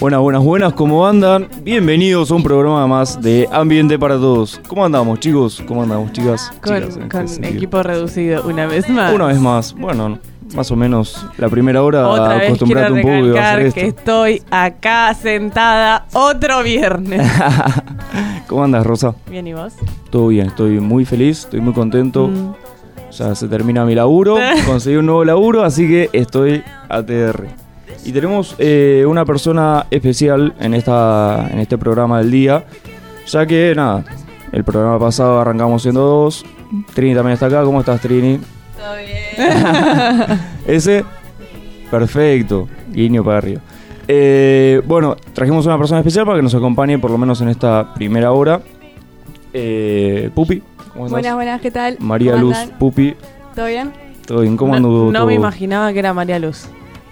Buenas, buenas, buenas, ¿cómo andan? Bienvenidos a un programa más de Ambiente para Todos. ¿Cómo andamos, chicos? ¿Cómo andamos, chicas? Con, Chicas, en con este equipo reducido, una vez más. Una vez más, bueno, más o menos la primera hora Otra vez quiero acostumbrate un poco a hacer que esto. estoy acá sentada otro viernes. ¿Cómo andas, Rosa? Bien, ¿y vos? Todo bien, estoy muy feliz, estoy muy contento. Mm. Ya se termina mi laburo, conseguí un nuevo laburo, así que estoy ATR. Y tenemos eh, una persona especial en, esta, en este programa del día, ya que nada, el programa pasado arrancamos siendo dos. Trini también está acá, ¿cómo estás Trini? Todo bien. Ese, perfecto, guiño para arriba. Eh, bueno, trajimos una persona especial para que nos acompañe por lo menos en esta primera hora. Eh, Pupi, ¿cómo estás? Buenas, buenas, ¿qué tal? María ¿Cómo Luz, andan? Pupi, ¿Todo bien? todo bien, ¿cómo no, anduvo no todo? me imaginaba que era María Luz.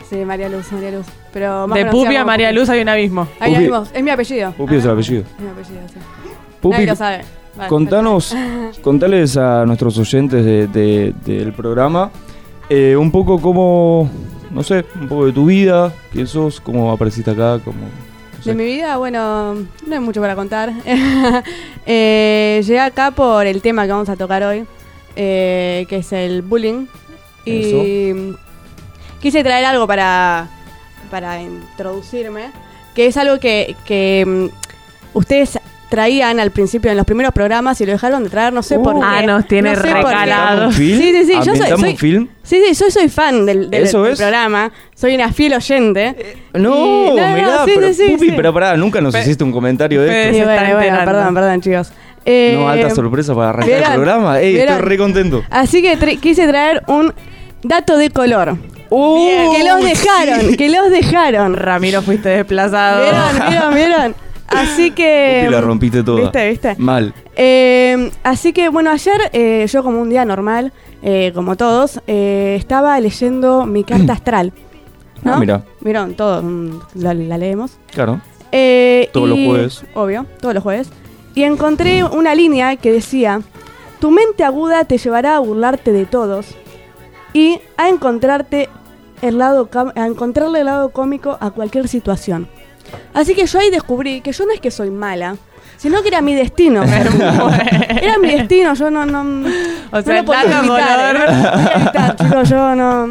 Sí, María Luz, María Luz. Pero más De conocida Pupi a como María Pupi. Luz hay un abismo. Ahí Pupi. mismo, es mi apellido. Pupi es el apellido. Es mi apellido, sí. Pupi, Nadie lo sabe. Vale, contanos, contales a nuestros oyentes de- de- del programa eh, un poco cómo, no sé, un poco de tu vida, quién sos, cómo apareciste acá, cómo... no sé. De mi vida, bueno, no hay mucho para contar. Eh, llegué acá por el tema que vamos a tocar hoy, eh, que es el bullying. Y quise traer algo para, para introducirme, que es algo que, que, mm, ustedes traían al principio en los primeros programas y lo dejaron de traer, no sé Uh. por qué. Ah, nos tiene No sé por qué. recalado. ¿Ambientamos film? Sí, sí, sí, yo soy- ¿Ambientamos soy- film? Sí, sí, yo soy fan del, del- ¿Eso del es? programa, soy una fiel oyente. No, Y- no, no, mirá, sí, pero, sí, Pupi, sí. pero pará, nunca nos hiciste un comentario de esto. bueno, bueno, perdón, perdón, chicos. Eh, No, alta sorpresa para arrancar el programa. Ey, estoy re contento. Así que tra- quise traer un dato de color. Uh, que los dejaron, sí. que los dejaron. Ramiro, fuiste desplazado. ¿Vieron, vieron, vieron? Así que... Pupi la rompiste toda. ¿Viste, viste? Mal. Eh, así que bueno, ayer eh, yo como un día normal, eh, como todos, eh, estaba leyendo mi carta astral. ¿no? Ah, mira. Vieron, todos mm, la, la leemos. Claro. Eh, Todos los jueves. Obvio, todos los jueves. Y encontré una línea que decía, tu mente aguda te llevará a burlarte de todos y a encontrarte el lado a encontrarle el lado cómico a cualquier situación. Así que yo ahí descubrí que yo no es que soy mala, sino que era mi destino. era mi destino, yo no no O sea, no lo podía evitar, color. ¿eh? No lo podía evitar, chicos, yo no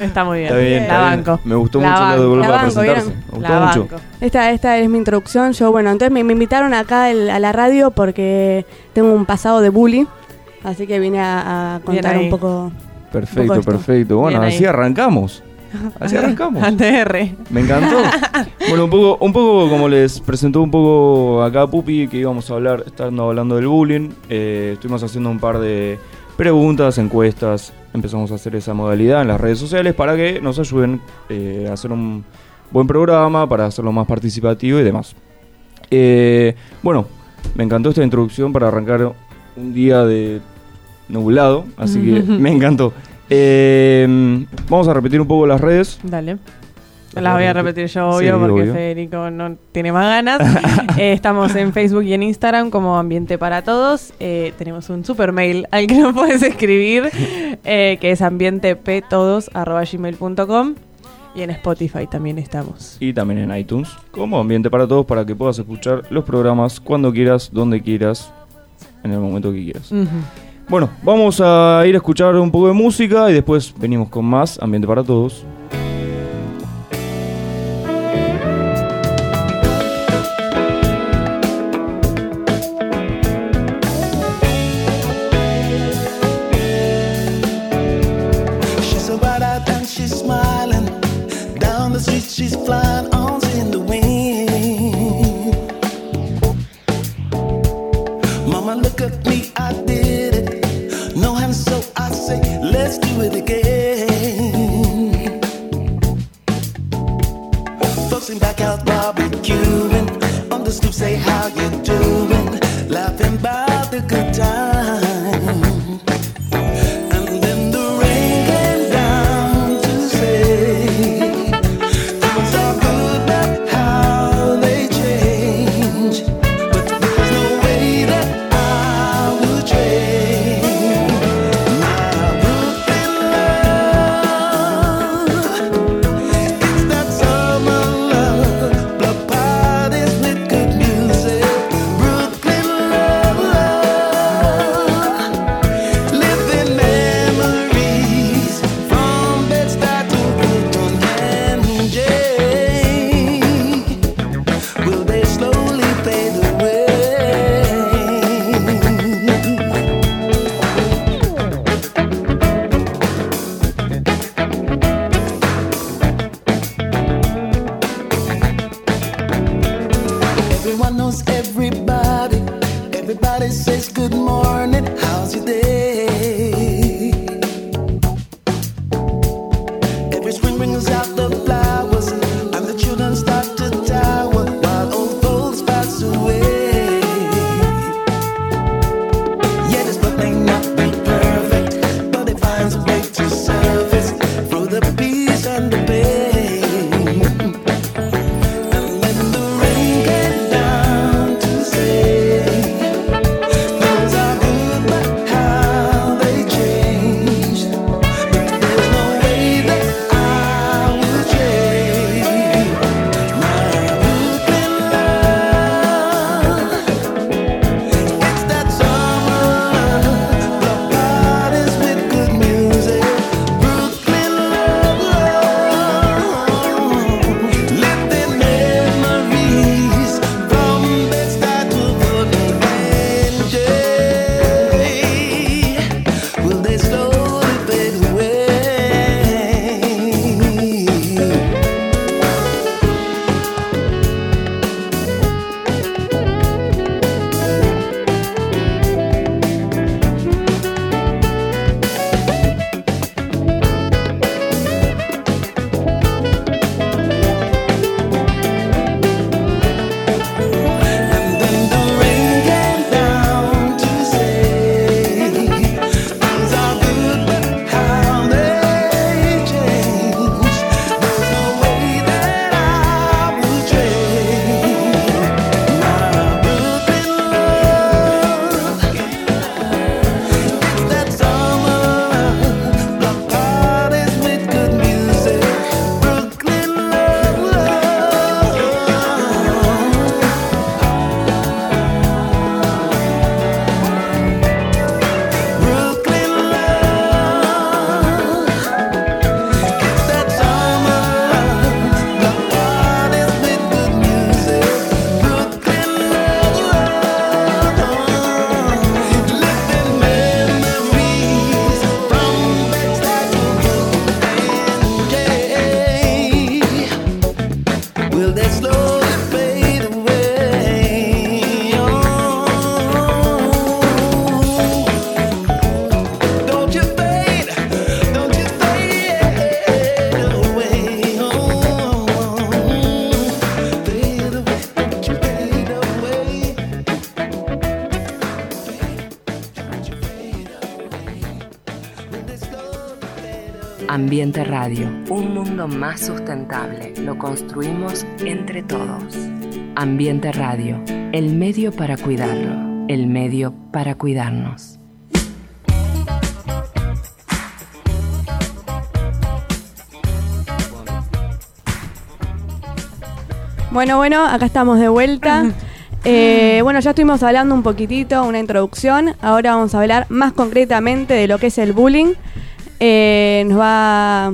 Está muy bien. Está bien, La está bien. banco. Me gustó La mucho el lado de banco. color La banco, presentarse. ¿vieron? Me gustó La mucho. banco. Esta, esta es mi introducción. Yo, bueno, entonces me, me invitaron acá el- a la radio porque tengo un pasado de bully. Así que vine a, a contar un poco. Perfecto, perfecto. Bueno, así arrancamos. Así arrancamos. ATR. Me encantó. Bueno, un poco, un poco como les presentó un poco acá Pupi, que íbamos a hablar, estando hablando del bullying. eh, estuvimos haciendo un par de preguntas, encuestas. Empezamos a hacer esa modalidad en las redes sociales para que nos ayuden eh, a hacer un buen programa, para hacerlo más participativo y demás. Eh, bueno, me encantó esta introducción para arrancar un día de nublado, así que me encantó. Eh, vamos a repetir un poco las redes. Dale. Las voy a repetir yo, obvio, Sí, porque obvio. Federico no tiene más ganas. Eh, estamos en Facebook y en Instagram como Ambiente para Todos. Eh, tenemos un super mail al que nos puedes escribir, eh, que es ambienteptodos.gmail.com y en Spotify también estamos. y también en iTunes como Ambiente para Todos para que puedas escuchar los programas cuando quieras, donde quieras, en el momento que quieras. Ujú. Bueno, vamos a ir a escuchar un poco de música y después venimos con más Ambiente para Todos. Barbecuing. On the stoop say, how you doing? Ambiente Radio, un mundo más sustentable. Lo construimos entre todos. Ambiente Radio, el medio para cuidarlo, el medio para cuidarnos. Bueno, bueno, acá estamos de vuelta. Eh, bueno, ya estuvimos hablando un poquitito, una introducción. Ahora vamos a hablar más concretamente de lo que es el bullying. Eh, nos va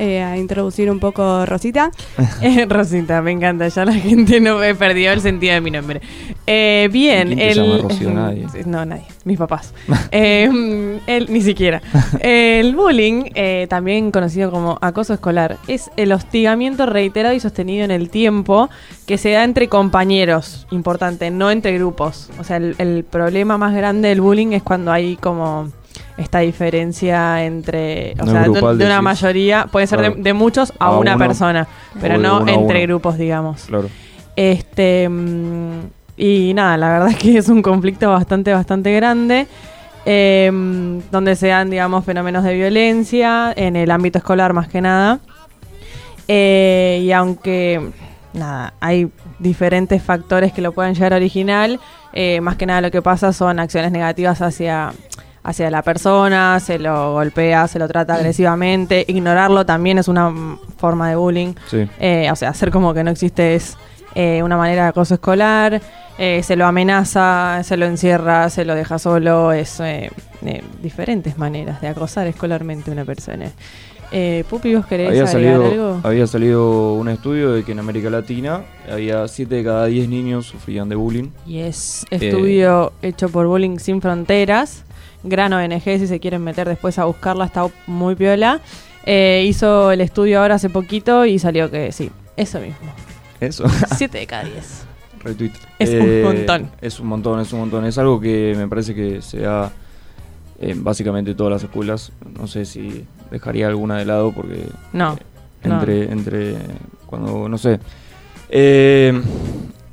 eh, a introducir un poco Rosita. Eh, Rosita, me encanta. Ya la gente no me perdió el sentido de mi nombre. Eh, bien, ¿Quién te el. llama Rocío? Nadie. No, nadie. Mis papás. Eh, él, ni siquiera. El bullying, eh, también conocido como acoso escolar, es el hostigamiento reiterado y sostenido en el tiempo que se da entre compañeros, importante, no entre grupos. O sea, el, el problema más grande del bullying es cuando hay como esta diferencia entre, o No sea, de, grupal, de una mayoría, puede ser de, Claro. de muchos a, A una persona, pero no entre grupos, digamos. Claro. Este mm, y nada, la verdad es que es un conflicto bastante, bastante grande. eh, donde se dan, digamos, fenómenos de violencia en el ámbito escolar más que nada. Eh, y aunque, nada, hay diferentes factores que lo pueden llegar a original, eh, más que nada lo que pasa son acciones negativas hacia, hacia la persona, se lo golpea, se lo trata agresivamente, ignorarlo también es una forma de bullying. Sí. Eh, o sea, hacer como que no existe es eh, una manera de acoso escolar, eh, se lo amenaza, se lo encierra, se lo deja solo, es eh, eh, diferentes maneras de acosar escolarmente a una persona. Eh, Pupi, ¿vos querés Había salido, algo? había salido un estudio de que en América Latina había 7 de cada 10 niños sufrían de bullying. Y es estudio hecho por Bullying Sin Fronteras, gran ONG, si se quieren meter después a buscarla, está muy piola. Eh, hizo el estudio ahora hace poquito y salió que sí, eso mismo. Eso. 7 de cada 10. retweet. Es un montón. Es un montón, es un montón. Es algo que me parece que se da en básicamente todas las escuelas. No sé si dejaría alguna de lado porque No, eh, entre, entre cuando, no sé. Eh,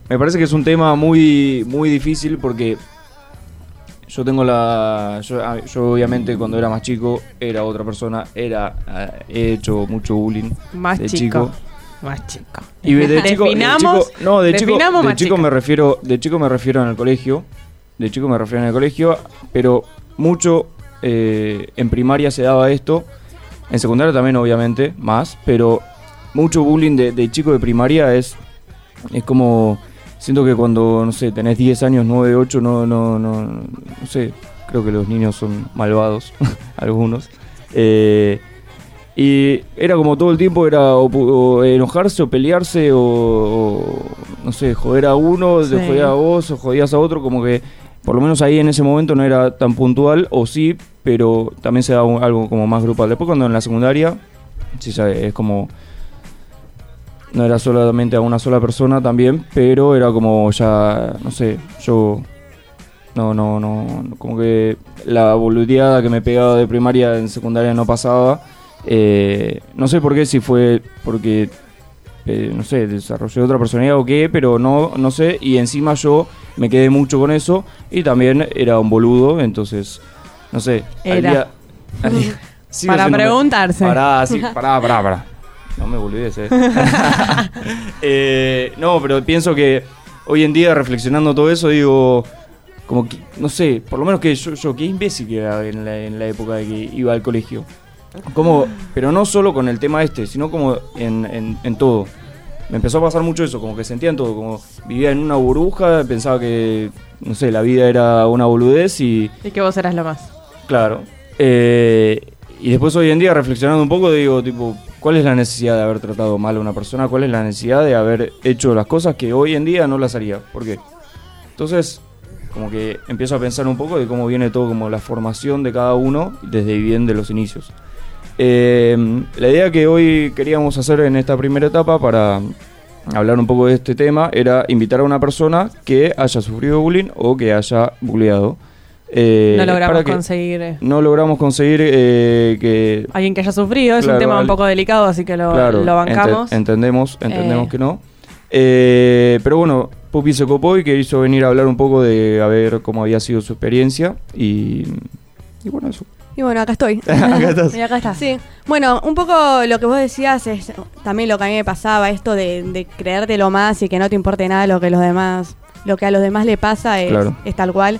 me parece que es un tema muy, muy difícil porque yo tengo la. Yo, a- yo obviamente cuando era más chico era otra persona, era eh, he hecho mucho bullying Más de chico. chico. Más chico. Y de chico, de chico- no, de chico, de chico me refiero, de chico me refiero en el colegio, de chico me refiero en el colegio, pero mucho eh, en primaria se daba esto, en secundaria también obviamente más, pero mucho bullying de, de chico de primaria es es como siento que cuando no sé tenés 10 años, 9, 8 no no no no sé, creo que los niños son malvados algunos. Eh, y era como todo el tiempo, era o, enojarse o pelearse o, o, no sé, joder a uno, Sí. de joder a vos o jodías a otro, como que por lo menos ahí en ese momento no era tan puntual, o sí, pero también se da un- algo como más grupal. Después cuando en la secundaria, sí, es como... No era solamente a una sola persona también, pero era como ya, no sé, yo no, no, no, como que la boludeada que me pegaba de primaria en secundaria no pasaba. Eh, no sé por qué, si fue porque, eh, no sé, desarrollé otra personalidad o qué, pero no, no sé. Y encima yo me quedé mucho con eso y también era un boludo, entonces, no sé. al Era. día- al día- sigo Para preguntarse. Pará, sí, pará, pará, pará. No me boludees, eh. Eh, no, pero pienso que hoy en día, reflexionando todo eso, digo, como que, no sé, por lo menos que yo, yo qué imbécil que era en la, en la época de que iba al colegio. Como, pero no solo con el tema este, sino como en, en, en todo. Me empezó a pasar mucho eso, como que sentía en todo, como vivía en una burbuja, pensaba que, no sé, la vida era una boludez y, Y que vos eras lo más. Claro. Eh, y después hoy en día, reflexionando un poco, digo, tipo, ¿cuál es la necesidad de haber tratado mal a una persona? ¿Cuál es la necesidad de haber hecho las cosas que hoy en día no las haría? ¿Por qué? Entonces, como que empiezo a pensar un poco de cómo viene todo, como la formación de cada uno desde bien de los inicios. Eh, la idea que hoy queríamos hacer en esta primera etapa para hablar un poco de este tema era invitar a una persona que haya sufrido bullying o que haya bulleado. Eh, no logramos conseguir eh, no logramos conseguir eh, que alguien que haya sufrido. Es Claro, un tema un poco delicado, así que lo, claro, lo bancamos. ente- entendemos entendemos Eh. que no Eh, pero bueno Pupi se copó y que hizo venir a hablar un poco de a ver cómo había sido su experiencia y, y bueno eso Y bueno, acá estoy. acá estás y acá está. Sí, bueno, un poco lo que vos decías es también lo que a mí me pasaba, esto de, de creerte lo más y que no te importe nada lo que los demás, lo que a los demás le pasa es, Claro. es tal cual.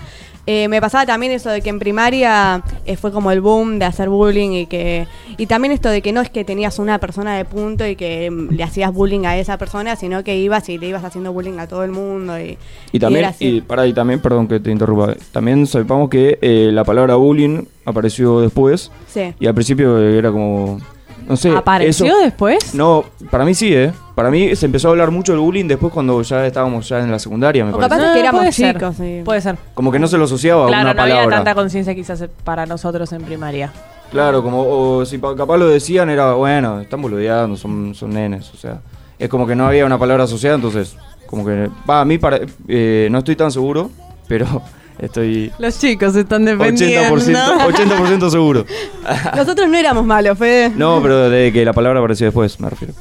Eh, me pasaba también eso de que en primaria eh, fue como el boom de hacer bullying y que y también esto de que no es que tenías una persona de punto y que mm, le hacías bullying a esa persona, sino que ibas y le ibas haciendo bullying a todo el mundo y, y también era así. y para y también perdón que te interrumpa también sepamos que eh, la palabra bullying apareció después sí. y al principio era como no sé ¿Apareció eso- después? no para mí sí eh para mí se empezó a hablar mucho del bullying después cuando ya estábamos ya en la secundaria me O parece capaz es que éramos puede ser, chicos, sí. Puede ser. como que no se lo asociaba a Claro, una no había palabra tanta conciencia quizás para nosotros en primaria. Claro, como o si pa- capaz lo decían era, bueno, están boludeando, son, son nenes, o sea, es como que no había una palabra asociada, entonces, como que, va, a mí para, eh, no estoy tan seguro, pero estoy Los chicos están defendiendo. 80%, 80% seguro. Nosotros no éramos malos, Fede. No, pero de que la palabra apareció después, me refiero.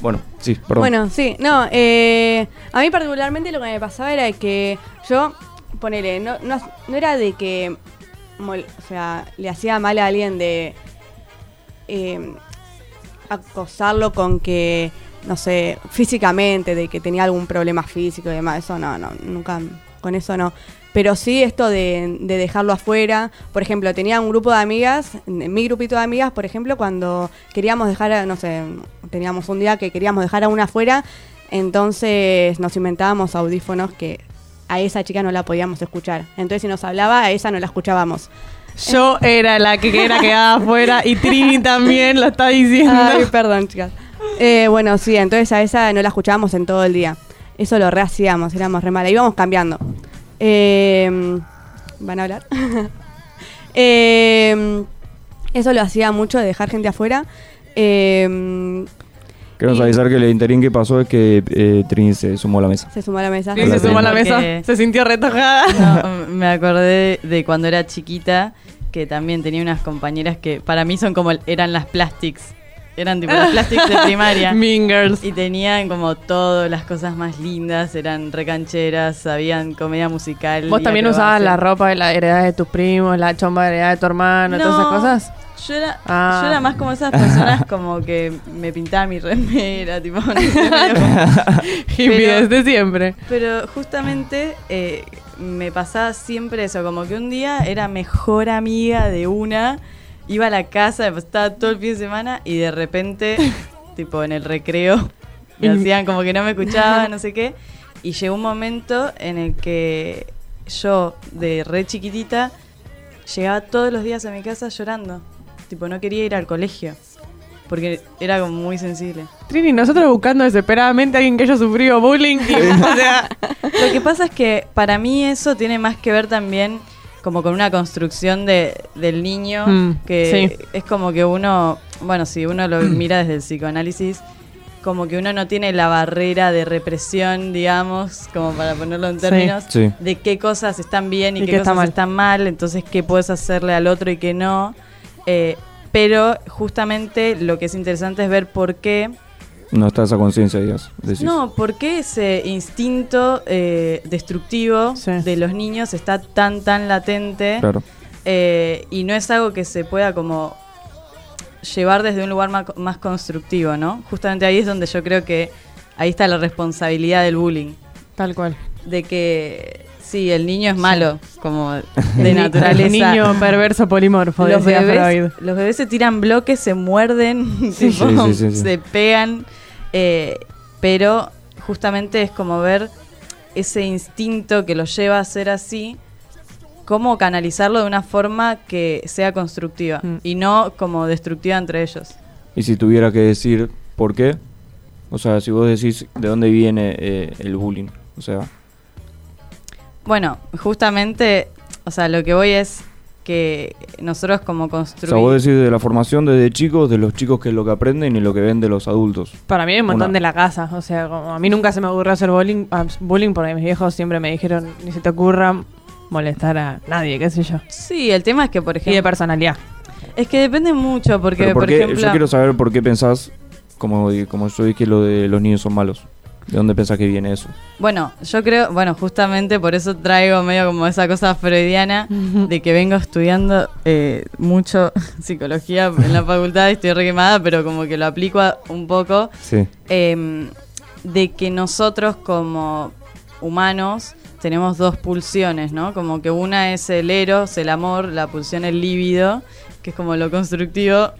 Bueno, sí, perdón. Bueno, sí, no, eh, a mí particularmente lo que me pasaba era que yo, ponele, no, no, no era de que, mol- o sea, le hacía mal a alguien de eh, acosarlo con que, no sé, físicamente, de que tenía algún problema físico y demás, eso no, no, nunca, con eso no. Pero sí esto de, de dejarlo afuera. Por ejemplo, tenía un grupo de amigas, mi grupito de amigas, por ejemplo, cuando queríamos dejar, a- no sé, teníamos un día que queríamos dejar a una afuera, entonces nos inventábamos audífonos que a esa chica no la podíamos escuchar. Entonces si nos hablaba, a esa no la escuchábamos. Yo era la que era quedada afuera y Trini también lo está diciendo. Ay, perdón, chicas. Eh, bueno, sí, entonces a esa no la escuchábamos en todo el día. Eso lo rehacíamos, éramos re malas. Íbamos cambiando. Eh, ¿Van a hablar? Eh, eso lo hacía mucho de dejar gente afuera. Eh, ¿Querés Queremos Y- avisar que el interín que pasó es que eh, Trini se sumó a la mesa. Se sumó a la mesa. Sí, se sumó a la Porque- mesa, se sintió retojada. No, me acordé de cuando era chiquita que también tenía unas compañeras que para mí son como eran las plastics. Eran tipo las plastics de primaria. mean Girls. Y tenían como todas las cosas más lindas, eran recancheras, sabían comedia musical. ¿Vos también usabas la ropa de la heredad de tus primos, la chomba de la heredad de tu hermano, todas esas cosas? Yo era, Ah. yo era más como esas personas como que me pintaba mi remera, tipo, no sé, Pero- desde siempre. Pero justamente eh, me pasaba siempre eso, como que un día era mejor amiga de una, iba a la casa, estaba todo el fin de semana y de repente, tipo en el recreo, me hacían como que no me escuchaban, no sé qué. Y llegó un momento en el que yo, de re chiquitita, llegaba todos los días a mi casa llorando. Tipo, no quería ir al colegio. Porque era como muy sensible. Trini, nosotros buscando desesperadamente a alguien que haya sufrido bullying. y, o sea, Lo que pasa es que para mí eso tiene más que ver también como con una construcción de, del niño, Mm, que sí. es como que uno, bueno, si uno lo mira desde el psicoanálisis, como que uno no tiene la barrera de represión, digamos, como para ponerlo en Sí. términos, Sí. de qué cosas están bien y, Y qué qué está cosas mal. están mal, entonces qué puedes hacerle al otro y qué no. Eh, pero justamente lo que es interesante es ver por qué No está esa conciencia, decís. no, ¿por qué ese instinto eh, destructivo Sí. de los niños está tan, tan latente? Claro. eh, y no es algo que se pueda como llevar desde un lugar más, constructivo, ¿no? Justamente ahí es donde yo creo que ahí está la responsabilidad del bullying. tal cual. De que, sí, el niño es malo, como de El naturaleza. niño perverso polimorfo, los decía bebés, Freud. los bebés se tiran bloques, se muerden, tipo, Sí, sí, sí, sí. se pegan, eh, pero justamente es como ver ese instinto que los lleva a ser así, cómo canalizarlo de una forma que sea constructiva Mm. y no como destructiva entre ellos. Y si tuviera que decir por qué, o sea, si vos decís de dónde viene eh, el bullying, o sea, Bueno, justamente, o sea, lo que voy es que nosotros como o sea, vos decís de la formación desde chicos, de los chicos que es lo que aprenden y lo que ven de los adultos. Para mí hay un montón Una- de la casa. O sea, como a mí nunca se me ocurrió hacer bullying, ah, bullying porque mis viejos siempre me dijeron, ni se te ocurra molestar a nadie, qué sé yo. Sí, el tema es que, por Y de ejemplo... personalidad. Es que depende mucho, porque, Pero ¿por por qué? ejemplo... Yo quiero saber por qué pensás, como, como yo dije, lo de los niños son malos. ¿De dónde pensás que viene eso? Bueno, yo creo, bueno, justamente por eso traigo medio como esa cosa freudiana de que vengo estudiando eh, mucho psicología en la facultad, estoy re quemada, pero como que lo aplico a- un poco, Sí. eh, de que nosotros como humanos tenemos dos pulsiones, ¿no? Como que una es el eros, el amor, la pulsión el líbido, que es como lo constructivo.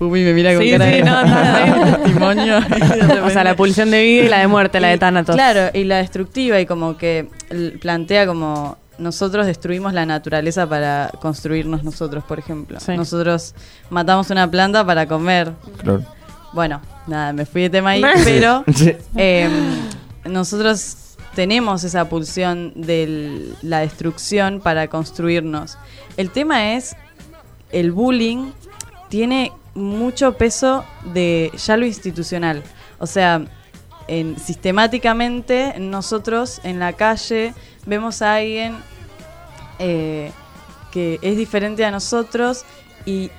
Uy, me mira con Sí, cara sí, de no, testimonio. O sea, la pulsión de vida y la de muerte, la de Thanatos. Claro, y la destructiva y como que plantea como nosotros destruimos la naturaleza para construirnos nosotros, por ejemplo. Sí. Nosotros matamos una planta para comer. Claro. Bueno, nada, me fui de tema ahí, pero Sí. eh, nosotros tenemos esa pulsión de la destrucción para construirnos. El tema es, el bullying tiene mucho peso de ya lo institucional. O sea, en- sistemáticamente nosotros en la calle vemos a alguien eh, que es diferente a nosotros y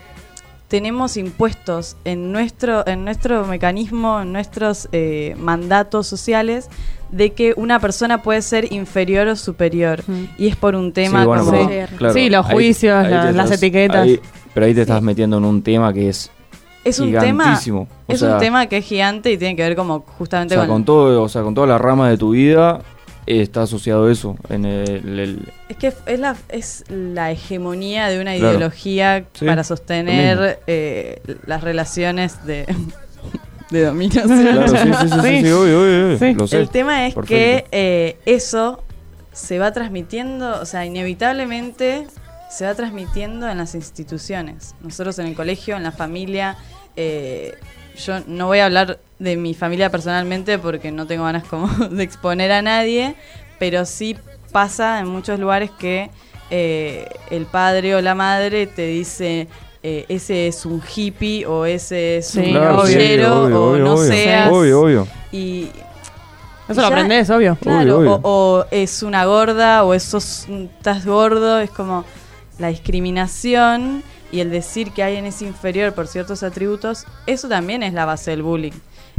tenemos impuestos en nuestro, en nuestro mecanismo, en nuestros eh, mandatos sociales, de que una persona puede ser inferior o superior. Mm. Y es por un tema Sí, bueno, como... pero, Sí, los juicios, ahí la- te las etiquetas. ahí- pero ahí te estás metiendo en un tema que es Es un tema... O Es sea, un tema que es gigante y tiene que ver como o justamente sea, con... con todo, o sea, con toda la rama de tu vida eh, está asociado eso en el, el- Es que es la, es la hegemonía de una Claro. ideología Sí, para sostener eh, las relaciones de, de dominación. Claro, sí, sí, sí, sí, Sí. sí, obvio, obvio, obvio, Sí. lo sé. El tema es Perfecto. que eh, eso se va transmitiendo, o sea, inevitablemente se va transmitiendo en las instituciones. Nosotros en el colegio, en la familia, eh, yo no voy a hablar de mi familia personalmente porque no tengo ganas como de exponer a nadie, pero sí pasa en muchos lugares que eh, el padre o la madre te dice eh, ese es un hippie o ese es Sí, un Claro, sí, villero obvio, o obvio, no obvio. seas. Obvio, obvio. Y Eso lo aprendes, obvio. Claro, Obvio, o- obvio. O, es una gorda o esos estás gordo, es como la discriminación y el decir que alguien es inferior por ciertos atributos, eso también es la base del bullying.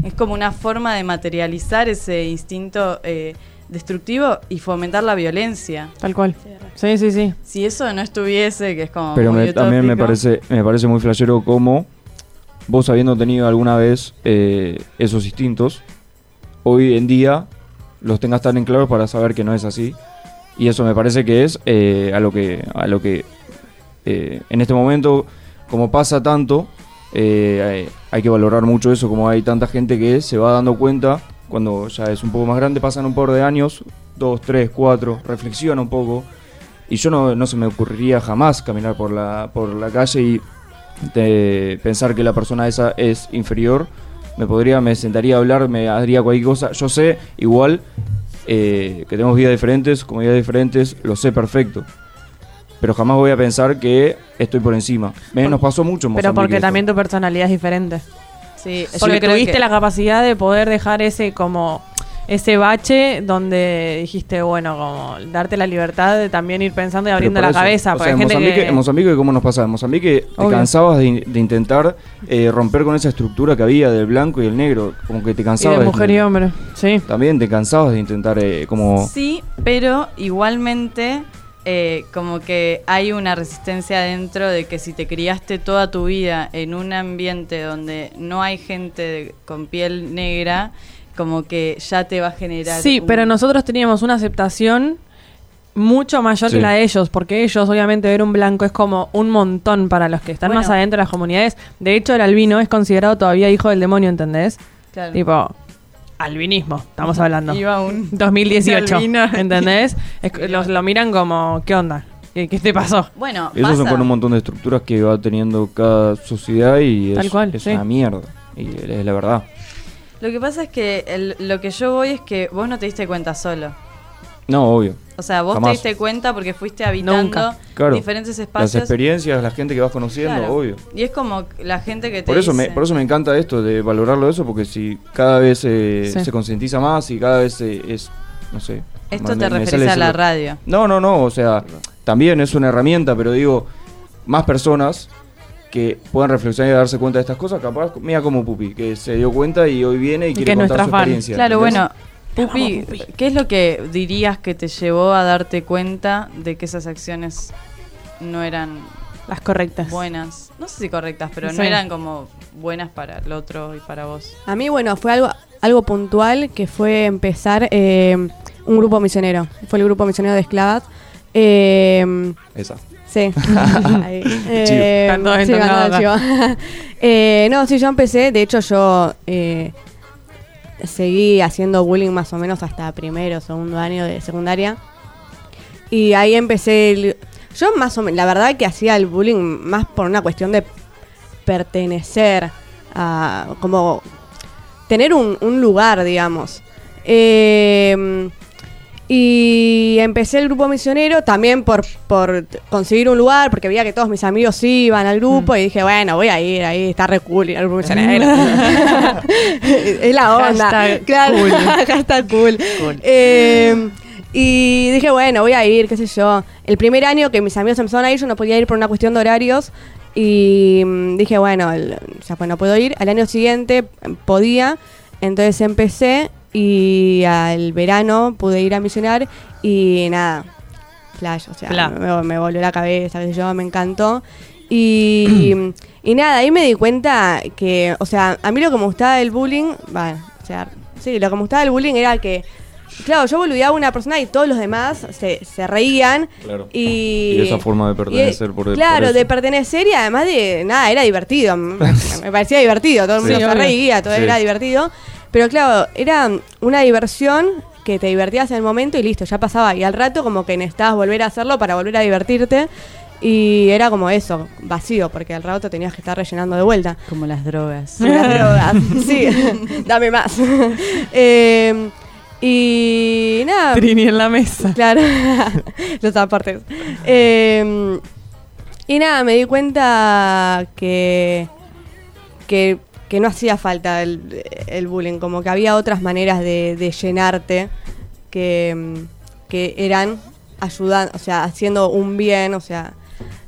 Es como una forma de materializar ese instinto eh, destructivo y fomentar la violencia. Tal cual. Sí, sí, sí. Si eso no estuviese, que es como Pero muy me- también me parece, me parece muy flashero como vos habiendo tenido alguna vez eh, esos instintos, hoy en día los tengas tan en claro para saber que no es así. Y eso me parece que es eh, a lo que, a lo que eh, en este momento, como pasa tanto, eh, hay, hay que valorar mucho eso, como hay tanta gente que se va dando cuenta cuando ya es un poco más grande, pasan un par de años, dos, tres, cuatro, reflexiona un poco. Y yo no, no se me ocurriría jamás caminar por la, por la calle y de pensar que la persona esa es inferior. Me podría, me sentaría a hablar, me haría cualquier cosa. Yo sé, igual, eh, que tenemos vidas diferentes, comunidades diferentes, lo sé perfecto. Pero jamás voy a pensar que estoy por encima. Me, nos pasó mucho en Pero porque esto. también tu personalidad es diferente. Sí, yo Porque creo tuviste que- la capacidad de poder dejar ese como ese bache donde dijiste, bueno, como darte la libertad de también ir pensando y abriendo por la eso, cabeza. o sea, hay en, gente Mozambique, que... en Mozambique, ¿cómo nos pasaba? En Mozambique te Obvio. cansabas de, in- de intentar eh, romper con esa estructura que había del blanco y el negro. Como que te y cansabas. de mujer y hombre. Sí. También te cansabas de intentar eh, como... Sí, pero igualmente eh, como que hay una resistencia dentro de que si te criaste toda tu vida en un ambiente donde no hay gente de- con piel negra, como que ya te va a generar... Sí, un- pero nosotros teníamos una aceptación mucho mayor Sí. que la de ellos, porque ellos, obviamente, ver un blanco es como un montón para los que están Bueno. más adentro de las comunidades. De hecho, el albino es considerado todavía hijo del demonio, ¿entendés? Claro. Tipo, albinismo, estamos hablando. Iba un 2018, albino. ¿entendés? Es los, lo miran como, ¿qué onda? ¿Qué, qué te pasó? Bueno, Esos son con un montón de estructuras que va teniendo cada sociedad y es, Tal cual, es sí. una mierda. Y es la verdad. Lo que pasa es que el- lo que yo voy es que vos no te diste cuenta solo. No, obvio. O sea, vos Jamás. te diste cuenta porque fuiste habitando Nunca. Claro. diferentes Las espacios. experiencias, la gente que vas conociendo, Claro. obvio. Y es como la gente que te Por eso, me, por eso me encanta esto de valorarlo eso, porque si cada vez eh, Sí. se concientiza más y cada vez eh, es, no sé. Esto me- te me referís a la radio. No, no, no, o sea, también es una herramienta, pero digo, más personas que puedan reflexionar y darse cuenta de estas cosas, capaz, mira como Pupi, que se dio cuenta y hoy viene y Y quiere que contar su fan. experiencia. Claro, ¿entendés? bueno, Pupi, ¿qué es lo que dirías que te llevó a darte cuenta de que esas acciones no eran Las correctas. buenas? No sé si correctas, pero no eran como buenas para el otro y para vos. A mí, bueno, fue algo, algo puntual que fue empezar eh, un grupo misionero. Fue el grupo misionero de esclavas. Eh, Esa. sí. Eh, sí. Eh, no, sí, yo empecé. De hecho, yo eh, seguí haciendo bullying más o menos hasta primero, segundo año de secundaria. Y ahí empecé. el- yo más o menos, la verdad que hacía el bullying más por una cuestión de pertenecer a. como tener un, un lugar, digamos. Eh, y empecé el grupo misionero también por, por conseguir un lugar, porque veía que todos mis amigos iban al grupo y dije, bueno, voy a ir, ahí está re cool ir al grupo misionero. es la onda. Hashtag claro, cool. hashtag cool. Eh, y dije, bueno, voy a ir, qué sé yo. El primer año que mis amigos empezaron a ir, yo no podía ir por una cuestión de horarios. Y mm, dije, bueno, el- ya pues no puedo ir. Al año siguiente mm, podía. Entonces empecé y al verano pude ir a misionar y nada, flash, o sea, Fla. me, me volvió la cabeza, qué sé yo, me encantó. Y, y nada, ahí me di cuenta que, o sea, a mí lo que me gustaba del bullying, bueno, o sea, sí, lo que me gustaba del bullying era que, claro, yo boludeaba a una persona y todos los demás se, se reían. Claro. Y, Y esa forma de pertenecer y- por- Claro, de pertenecer y además de, nada, era divertido. me, me parecía divertido, todo el mundo Sí, se obvio. reía, todo Sí. era divertido. Pero claro, era una diversión que te divertías en el momento y listo, ya pasaba. Y al rato como que necesitabas volver a hacerlo para volver a divertirte. Y era como eso, vacío, porque al rato tenías que estar rellenando de vuelta. Como las drogas. Las drogas. Sí, dame más. Eh, y nada. Trini en la mesa. Claro, los aportes. Eh, Y nada, me di cuenta que, que, que no hacía falta el, el bullying, como que había otras maneras de, de llenarte que, mm, que eran ayudando, o sea, haciendo un bien, o sea,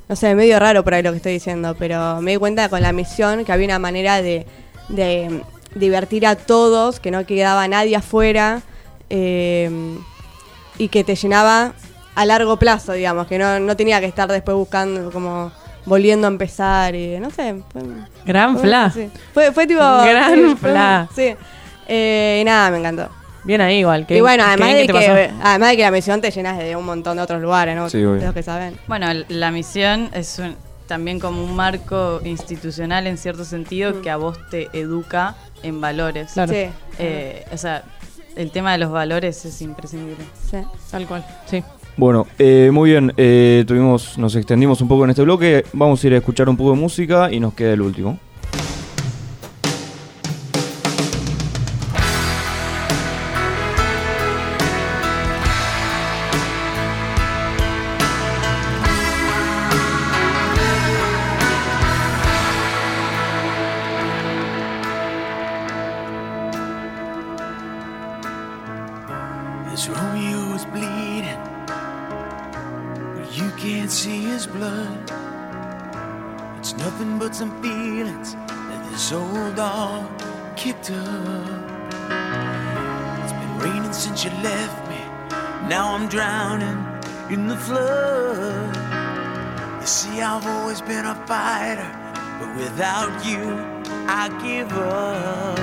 no sé, medio raro por ahí lo que estoy diciendo, pero me di cuenta con la misión que había una manera de, de mm, divertir a todos, que no quedaba nadie afuera eh, y que te llenaba a largo plazo, digamos, que no, no tenía que estar después buscando como volviendo a empezar y no sé. Fue, Gran fue- fla. sí. Fue, fue tipo... Gran sí, fue- fla. Sí. Eh, y nada, me encantó. Bien ahí igual. qué- y bueno, además de, que, además de que la misión te llenas de un montón de otros lugares, ¿no? Sí, de los que saben. Bueno, la misión es un- también como un marco institucional en cierto sentido que a vos te educa en valores. Claro. Sí. Eh, o sea, el tema de los valores es imprescindible. sí. Tal cual. Sí. Bueno, eh, muy bien, eh, tuvimos, nos extendimos un poco en este bloque, vamos a ir a escuchar un poco de música y nos queda el último. Drowning in the flood. You see, I've always been a fighter, but without you, I give up.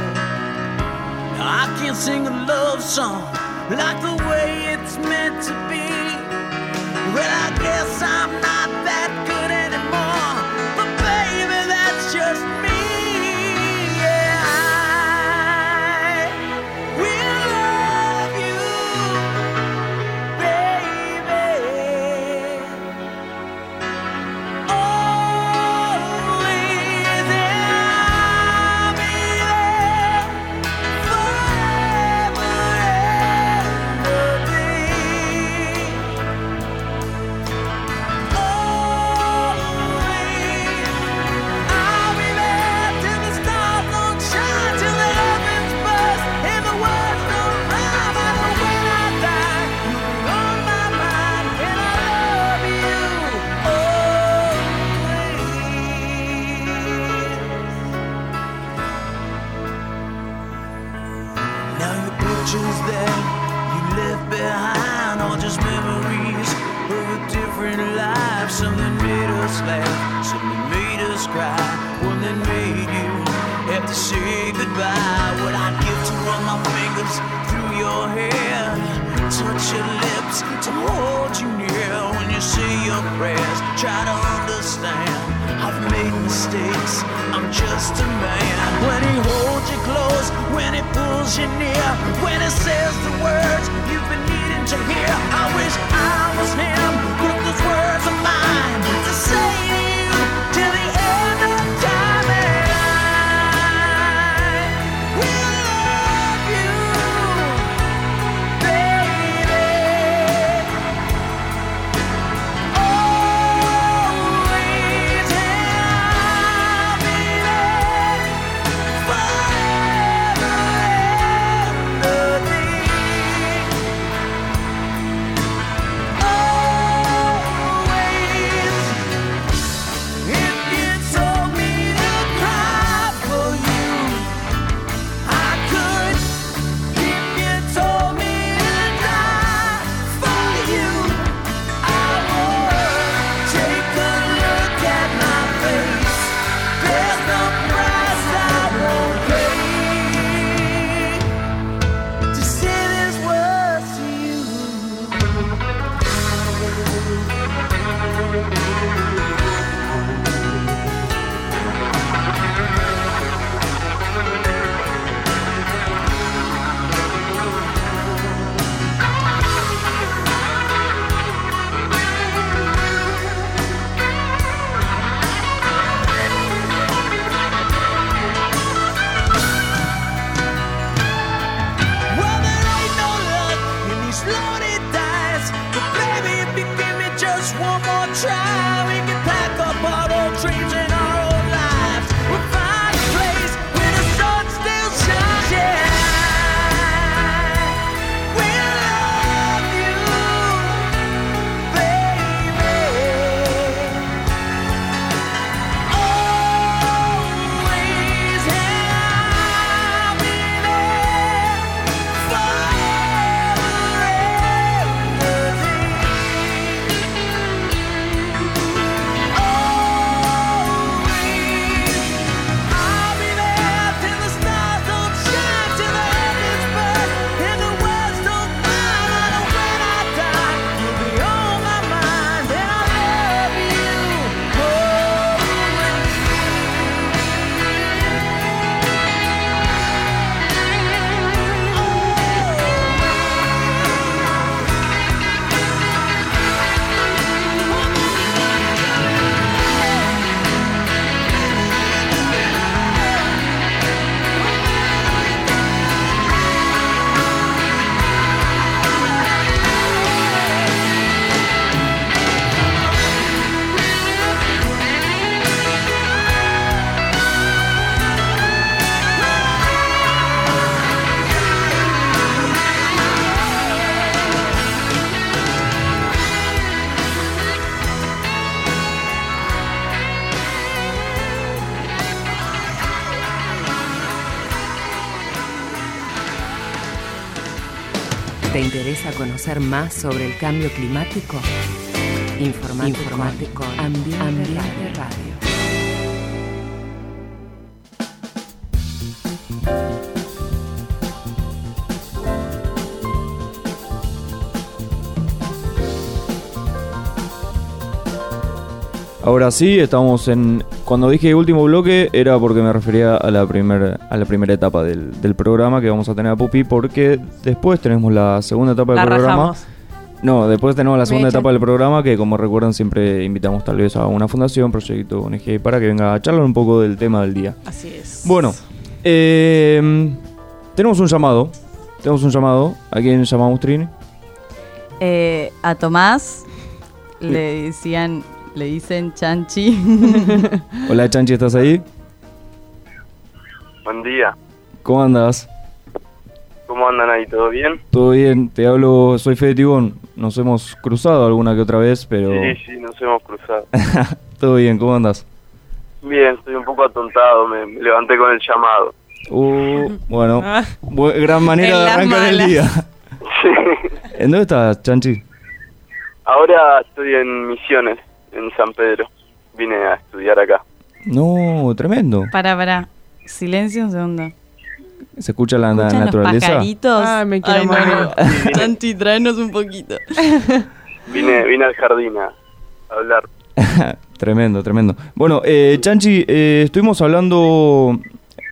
Now I can't sing a love song like the way it's meant to be. Well, I guess I'm not that good anymore, fingers through your hair, touch your lips to hold you near when you say your prayers. Try to understand. I've made mistakes. I'm just a man. When he holds you close, when he pulls you near, when he says the words you've been needing to hear. I wish I was him. Put those words of mine to say conocer más sobre el cambio climático? Informate, Informate con Ambiente, Ambiente Radio. Ahora sí, estamos en. Cuando dije último bloque, era porque me refería a la, primer, a la primera etapa del, del programa que vamos a tener a Pupi, porque después tenemos la segunda etapa del La programa. rajamos. No, después tenemos la segunda etapa del programa que, como recuerdan, siempre invitamos tal vez a una fundación, proyecto, ONG, para que venga a charlar un poco del tema del día. Así es. Bueno, eh, tenemos un llamado. Tenemos un llamado. ¿A quién llamamos, Trini? Eh, a Tomás le decían, le dicen Chanchi. Hola, Chanchi, ¿estás ahí? Buen día. ¿Cómo andas? ¿Cómo andan ahí? ¿Todo bien? Todo bien, te hablo, soy Fede Tibón. Nos hemos cruzado alguna que otra vez, pero Sí, sí, nos hemos cruzado. todo bien, ¿cómo andas? Bien, estoy un poco atontado, me, me levanté con el llamado. Uh, bueno, Ah. bu- gran manera de arrancar el día. Sí. ¿En dónde estás, Chanchi? Ahora estoy en Misiones, en San Pedro. Vine a estudiar acá. No, tremendo. para, para. Silencio un segundo. Se escucha la, la ¿Escuchan los naturaleza. pajaritos? Ay, me quiero morir. no. Chanchi, tráenos un poquito. Vine, vine al jardín a a hablar. tremendo, tremendo. Bueno, eh, Chanchi, eh, estuvimos hablando,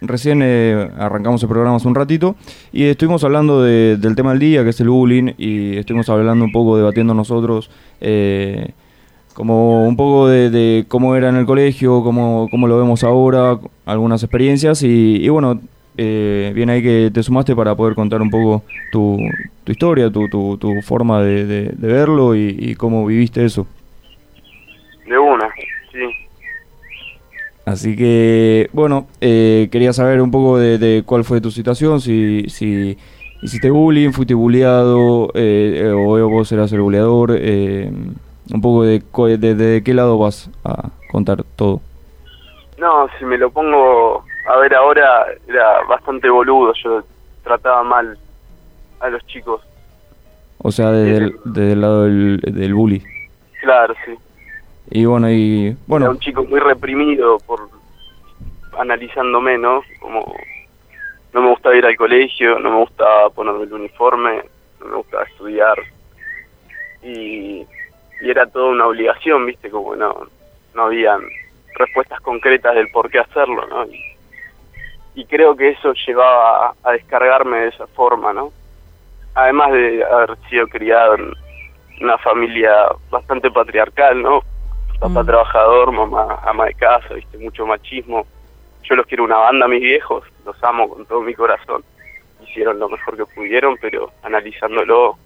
recién eh, arrancamos el programa hace un ratito, y estuvimos hablando de- del tema del día, que es el bullying, y estuvimos hablando un poco, debatiendo nosotros, eh, como un poco de, de cómo era en el colegio, cómo, cómo lo vemos ahora, algunas experiencias, y, y bueno, eh, bien ahí que te sumaste para poder contar un poco tu, tu historia, tu, tu, tu forma de, de- de verlo y, y cómo viviste eso. De una, sí. Así que, bueno, eh, quería saber un poco de, de cuál fue tu situación, si, si hiciste bullying, fuiste bulleado, eh, eh, o vos eras el bulleador, eh, un poco de, co- de, qué lado vas a contar todo. No, si me lo pongo a ver ahora, era bastante boludo. Yo trataba mal a los chicos. O sea, desde el, desde el lado del, del bully. Claro, sí. Y bueno, y Era bueno, un chico muy reprimido por analizándome, ¿no? Como no me gustaba ir al colegio, no me gustaba ponerme el uniforme, no me gustaba estudiar. Y, y era toda una obligación, ¿viste? Como no, no habían respuestas concretas del por qué hacerlo, ¿no? Y, y creo que eso llevaba a, a descargarme de esa forma, ¿no? Además de haber sido criado en una familia bastante patriarcal, ¿no? Papá Mm. trabajador, mamá ama de casa, viste, mucho machismo. Yo los quiero una banda, mis viejos, los amo con todo mi corazón. Hicieron lo mejor que pudieron, pero analizándolo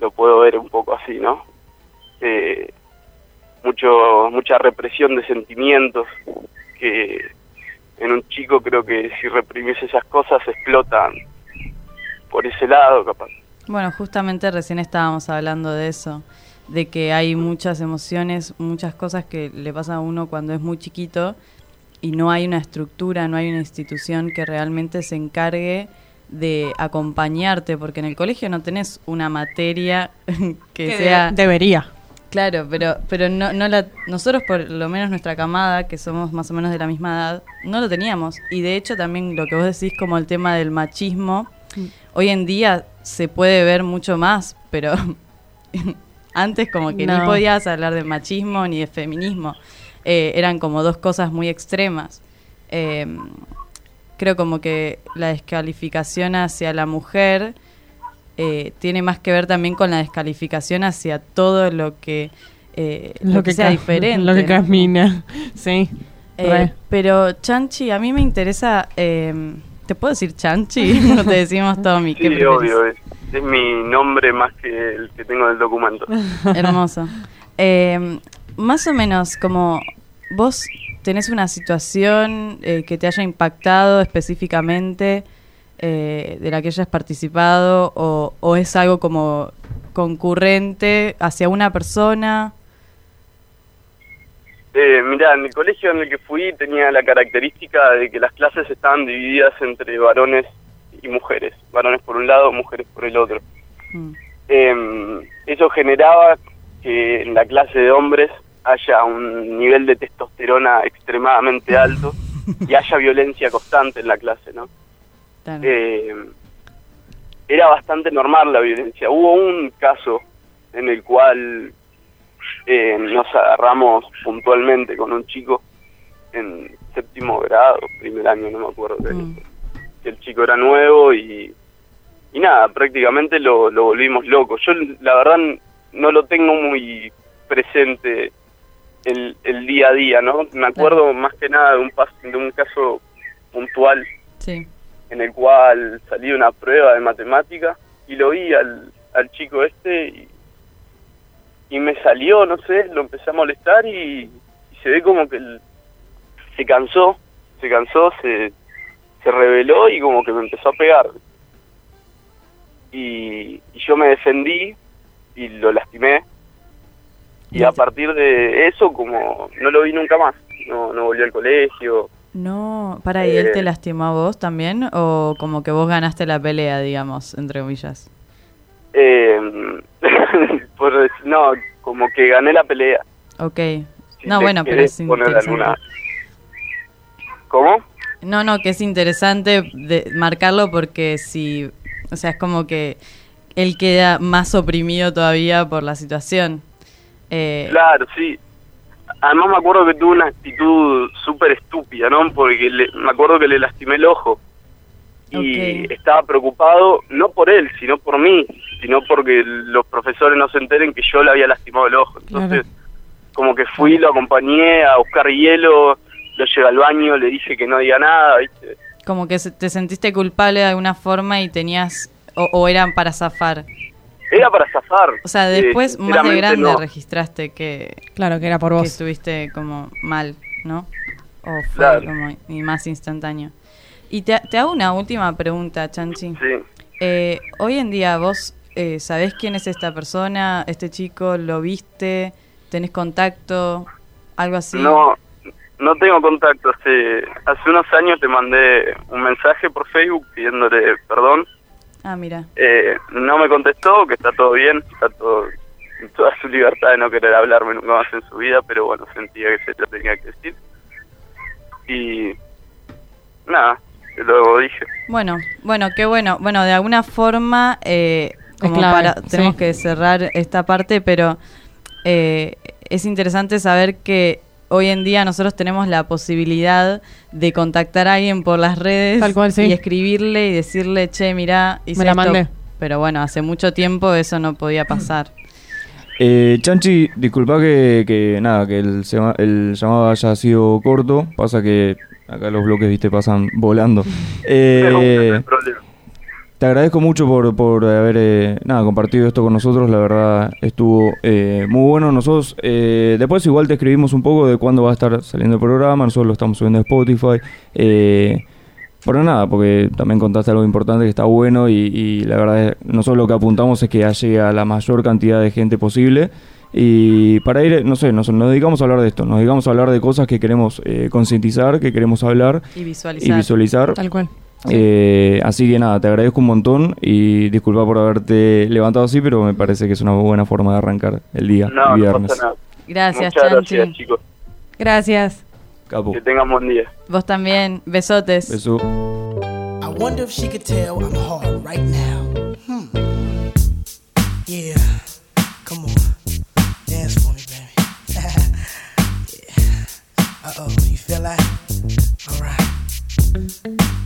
lo puedo ver un poco así, ¿no? Mucho mucha represión de sentimientos que en un chico creo que si reprimís esas cosas explotan por ese lado, capaz. Bueno, justamente recién estábamos hablando de eso, de que hay muchas emociones, muchas cosas que le pasa a uno cuando es muy chiquito y no hay una estructura, no hay una institución que realmente se encargue de acompañarte, porque en el colegio no tenés una materia que, Que sea... de- debería. Claro, pero, pero no, no la, nosotros, por lo menos nuestra camada, que somos más o menos de la misma edad, no lo teníamos. Y de hecho también lo que vos decís como el tema del machismo, hoy en día se puede ver mucho más, pero antes como que No. ni podías hablar de machismo ni de feminismo. Eh, eran como dos cosas muy extremas. Eh, creo como que la descalificación hacia la mujer eh, tiene más que ver también con la descalificación hacia todo lo que eh, lo, que, sea diferente. Lo que ¿no? camina. Sí. Eh, pero Chanchi, a mí me interesa. eh, ¿Te puedo decir Chanchi? o te decimos Tommy? ¿Qué Sí, preferís? obvio, es, es mi nombre más que el que tengo en el documento. Hermoso. Eh, más o menos, como vos tenés una situación eh, que te haya impactado específicamente, eh, de la que hayas participado, o, o es algo como concurrente hacia una persona. Eh, mirá, en el colegio en el que fui tenía la característica de que las clases estaban divididas entre varones y mujeres. Varones por un lado, mujeres por el otro. Mm. em, eso generaba que en la clase de hombres haya un nivel de testosterona extremadamente alto y haya violencia constante en la clase, ¿no? Claro. Eh, era bastante normal la violencia. Hubo un caso en el cual eh, nos agarramos puntualmente con un chico en séptimo grado, primer año, no me acuerdo. que- Mm. que el chico era nuevo y, y nada, prácticamente lo, lo volvimos loco. Yo la verdad no lo tengo muy presente el, el día a día, ¿no? Me acuerdo más que nada de un, de un caso puntual Sí. En el cual salí una prueba de matemática y lo vi al, al chico este y, y me salió, no sé, lo empecé a molestar y, y se ve como que el- se cansó, se cansó, se, se rebeló y como que me empezó a pegar. Y, y yo me defendí y lo lastimé. Y a partir de eso, como no lo vi nunca más, no, no volvió al colegio, No, para, ¿y él Eh. te lastimó a vos también? ¿O como que vos ganaste la pelea, digamos, entre comillas? Eh, por no, como que gané la pelea. Ok. Si no, bueno, pero es interesante. alguna- ¿Cómo? No, no, que es interesante de marcarlo porque si, o sea, es como que él queda más oprimido todavía por la situación. Eh, Claro, sí. Además me acuerdo que tuve una actitud súper estúpida, ¿no? Porque le- me acuerdo que le lastimé el ojo. Y estaba preocupado, no por él, sino por mí, sino porque los profesores no se enteren que yo le había lastimado el ojo. Entonces, como que fui, lo acompañé a buscar hielo, lo llevé al baño, le dije que no diga nada, ¿viste? como que te sentiste culpable de alguna forma y tenías, o, o eran para zafar. Era para zafar. O sea, Eh, después, más de grande, no. registraste que, Claro, que era por que vos. estuviste como mal, ¿no? O fue Claro. como y más instantáneo. Y te, te hago una última pregunta, Chanchi. Sí. Eh, hoy en día vos eh, sabés quién es esta persona, este chico, lo viste, tenés contacto, algo así. No, no tengo contacto. Hace, hace unos años te mandé un mensaje por Facebook pidiéndole perdón. Ah, mira. Eh, no me contestó, que está todo bien, está todo en toda su libertad de no querer hablarme nunca más en su vida, pero bueno, sentía que se lo tenía que decir. Y nada, luego dije. Bueno, bueno, qué bueno. Bueno, de alguna forma, eh, como clave, para, tenemos sí. que cerrar esta parte, pero eh, es interesante saber que hoy en día nosotros tenemos la posibilidad de contactar a alguien por las redes Tal cual, sí. y escribirle y decirle, che, mira, hice Me la esto". mandé. Pero bueno, hace mucho tiempo eso no podía pasar. Eh, Chanchi, disculpa que, que nada, que el, llamado haya sido corto. Pasa que acá los bloques, viste, pasan volando. Pero no hay Eh, problema. Te agradezco mucho por, por haber eh, nada, compartido esto con nosotros. La verdad estuvo eh, muy bueno. Nosotros eh, después igual te escribimos un poco de cuándo va a estar saliendo el programa. Nosotros lo estamos subiendo a Spotify. Eh, pero nada, porque también contaste algo importante que está bueno y, y la verdad es, nosotros lo que apuntamos es que llegue a la mayor cantidad de gente posible. Y para ir, no sé, nos, nos dedicamos a hablar de esto, nos dedicamos a hablar de cosas que queremos eh, concientizar, que queremos hablar Y y visualizar. visualizar. Tal cual. Eh, así que nada, te agradezco un montón y disculpa por haberte levantado así, pero me parece que es una buena forma de arrancar el día, No, el no viernes. pasa nada. Gracias, Muchas Chanchi. gracias, chicos. Gracias. Capo, Que tengan buen día. Vos también. Besotes. beso. I wonder if she could tell I'm hard right now. Hmm. Yeah. Come on. Dance for me, baby. yeah. Uh oh. You feel that? All right.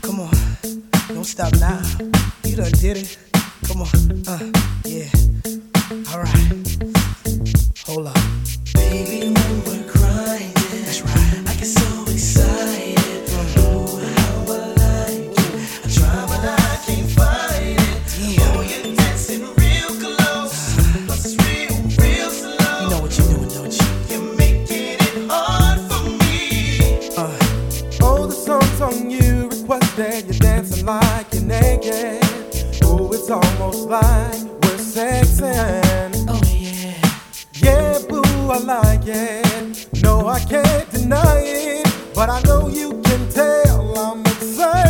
Come on. Don't stop now. You done did it. Come on. Uh, yeah. All right. Hold up. Baby, you're. Oh, it's almost like we're sexing. oh yeah. Yeah, boo, I like it. No, I can't deny it. But I know you can tell I'm excited.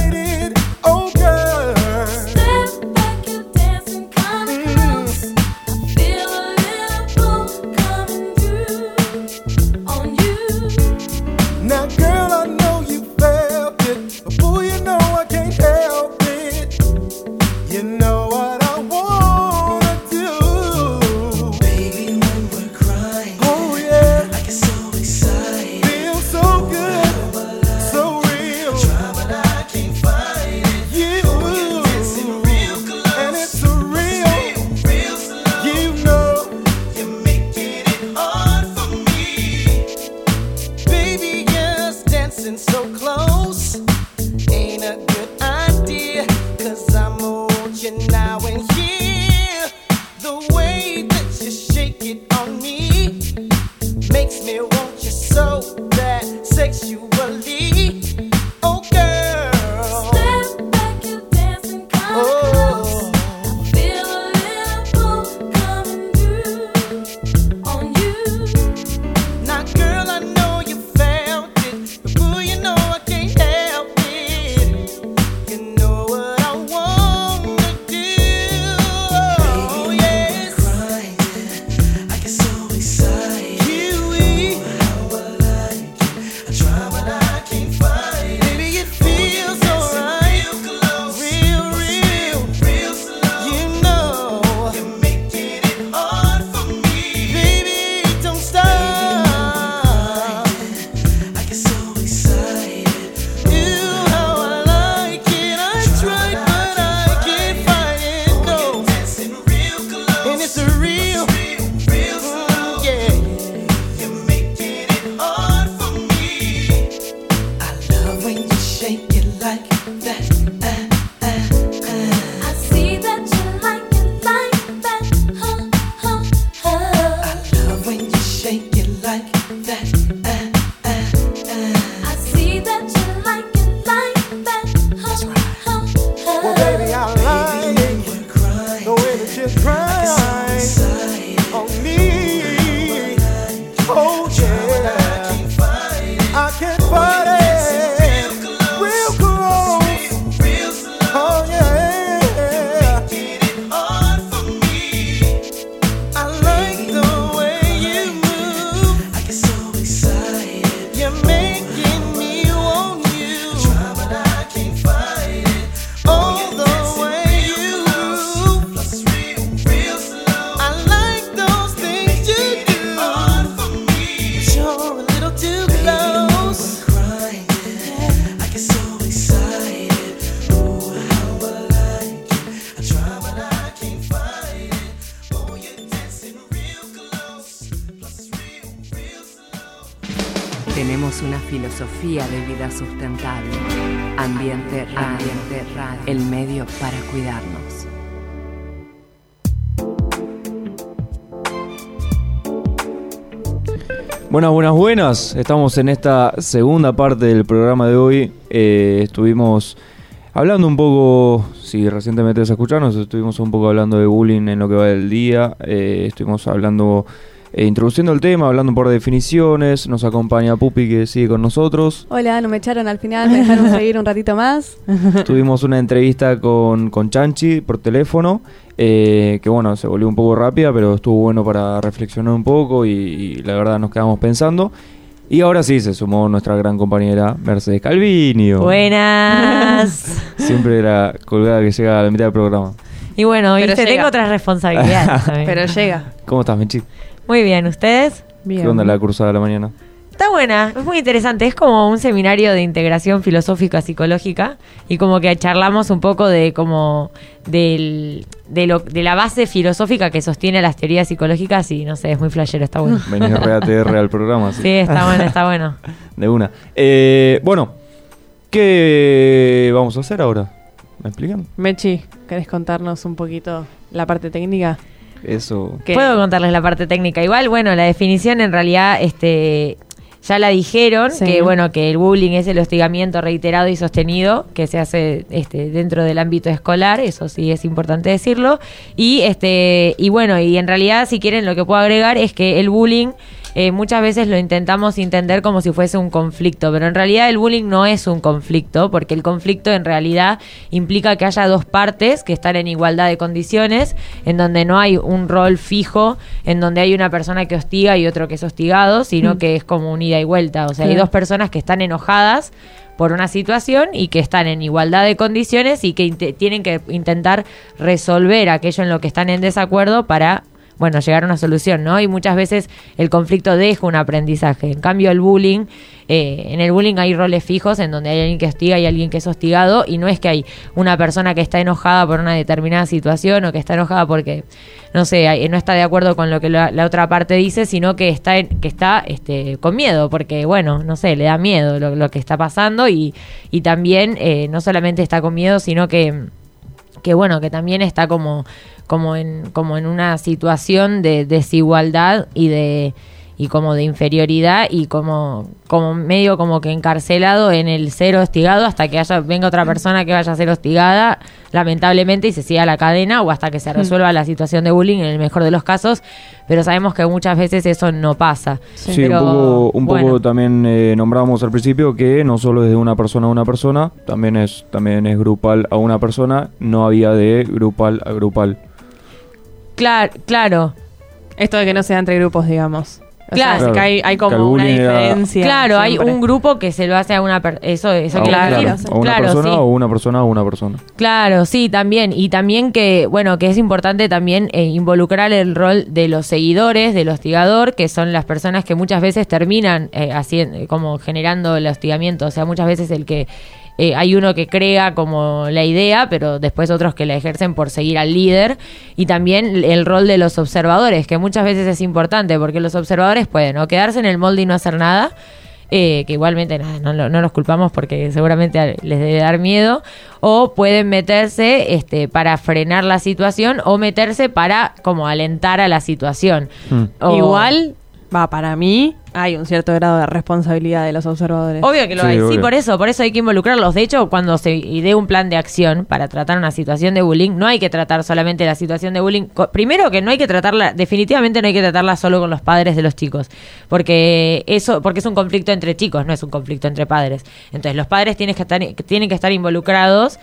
Buenas. Estamos en esta segunda parte del programa de hoy. Eh, estuvimos hablando un poco, si recientemente te escucharnos, estuvimos un poco hablando de bullying en lo que va del día. Eh, estuvimos hablando, eh, introduciendo el tema, hablando por definiciones. Nos acompaña Pupi que sigue con nosotros. Hola, no me echaron al final, me dejaron seguir un ratito más. Tuvimos una entrevista con, con Chanchi por teléfono, eh, que bueno, se volvió un poco rápida, pero estuvo bueno para reflexionar un poco y, y la verdad nos quedamos pensando. Y ahora sí se sumó nuestra gran compañera Mercedes Calvinio. Buenas. Siempre la colgada que llega a la mitad del programa. Y bueno, Pero viste, llega. tengo otras responsabilidades. Pero llega. ¿Cómo estás, Mechi? Muy bien, ¿ustedes? Bien. ¿Qué onda la cruzada de la mañana? Está buena, es muy interesante. Es como un seminario de integración filosófica psicológica y como que charlamos un poco de como del, de, lo, de la base filosófica que sostiene las teorías psicológicas y no sé, es muy flashero, está bueno. Venís RATR al programa, sí. Sí, está bueno, está bueno. De una. Eh, bueno, ¿qué vamos a hacer ahora? ¿Me explican? Mechi, ¿querés contarnos un poquito la parte técnica? Eso. ¿Qué? Puedo contarles la parte técnica. Igual, bueno, la definición en realidad, este, ya la dijeron, Sí. que bueno, que el bullying es el hostigamiento reiterado y sostenido que se hace este, dentro del ámbito escolar, eso sí es importante decirlo. Y este, y bueno, y en realidad, si quieren, lo que puedo agregar es que el bullying eh, muchas veces lo intentamos entender como si fuese un conflicto, pero en realidad el bullying no es un conflicto, porque el conflicto en realidad implica que haya dos partes que están en igualdad de condiciones, en donde no hay un rol fijo, en donde hay una persona que hostiga y otro que es hostigado, sino Mm. que es como un ida y vuelta. O sea, hay dos personas que están enojadas por una situación y que están en igualdad de condiciones y que tienen que intentar resolver aquello en lo que están en desacuerdo para bueno, llegar a una solución, ¿no? Y muchas veces el conflicto deja un aprendizaje. En cambio, el bullying, eh, en el bullying hay roles fijos en donde hay alguien que hostiga y alguien que es hostigado, y no es que hay una persona que está enojada por una determinada situación o que está enojada porque, no sé, no está de acuerdo con lo que la, la otra parte dice, sino que está, en- que está este, con miedo, porque, bueno, no sé, le da miedo lo, lo que está pasando y, y también eh, no solamente está con miedo, sino que que bueno, que también está como, como, en, como en una situación de desigualdad y de y como de inferioridad y como, como medio como que encarcelado en el ser hostigado hasta que haya, venga otra persona que vaya a ser hostigada, lamentablemente, y se siga la cadena o hasta que se resuelva la situación de bullying en el mejor de los casos, pero sabemos que muchas veces eso no pasa. Sí, Pero, un poco, un poco bueno. también eh, nombrábamos al principio que no solo es de una persona a una persona, también es, también es grupal a una persona, no había de grupal a grupal. Claro, claro. Esto de que no sea entre grupos, digamos. O Claro. sea, que hay, hay Que el como una diferencia. Claro, hay un grupo que se lo hace a una persona. Eso, eso claro, decir. a una Claro, persona sí. o una persona a una persona. Claro, sí, también. Y también que, bueno, que es importante también eh, involucrar el rol de los seguidores, del hostigador, que son las personas que muchas veces terminan eh, haciendo, como generando el hostigamiento. O sea, muchas veces el que eh, hay uno que crea como la idea, pero después otros que la ejercen por seguir al líder. Y también el rol de los observadores, que muchas veces es importante, porque los observadores pueden o quedarse en el molde y no hacer nada, eh, que igualmente nada, no, lo- no los culpamos porque seguramente les debe dar miedo, o pueden meterse este, para frenar la situación o meterse para como alentar a la situación. Mm. O- Igual, va, para mí hay un cierto grado de responsabilidad de los observadores. Obvio que lo Sí, hay, sí, por eso, por eso hay que involucrarlos. De hecho, cuando se idea un plan de acción para tratar una situación de bullying, no hay que tratar solamente la situación de bullying. Primero que no hay que tratarla, definitivamente no hay que tratarla solo con los padres de los chicos, porque eso, porque es un conflicto entre chicos, no es un conflicto entre padres. Entonces, los padres tienen que estar, tienen que estar involucrados.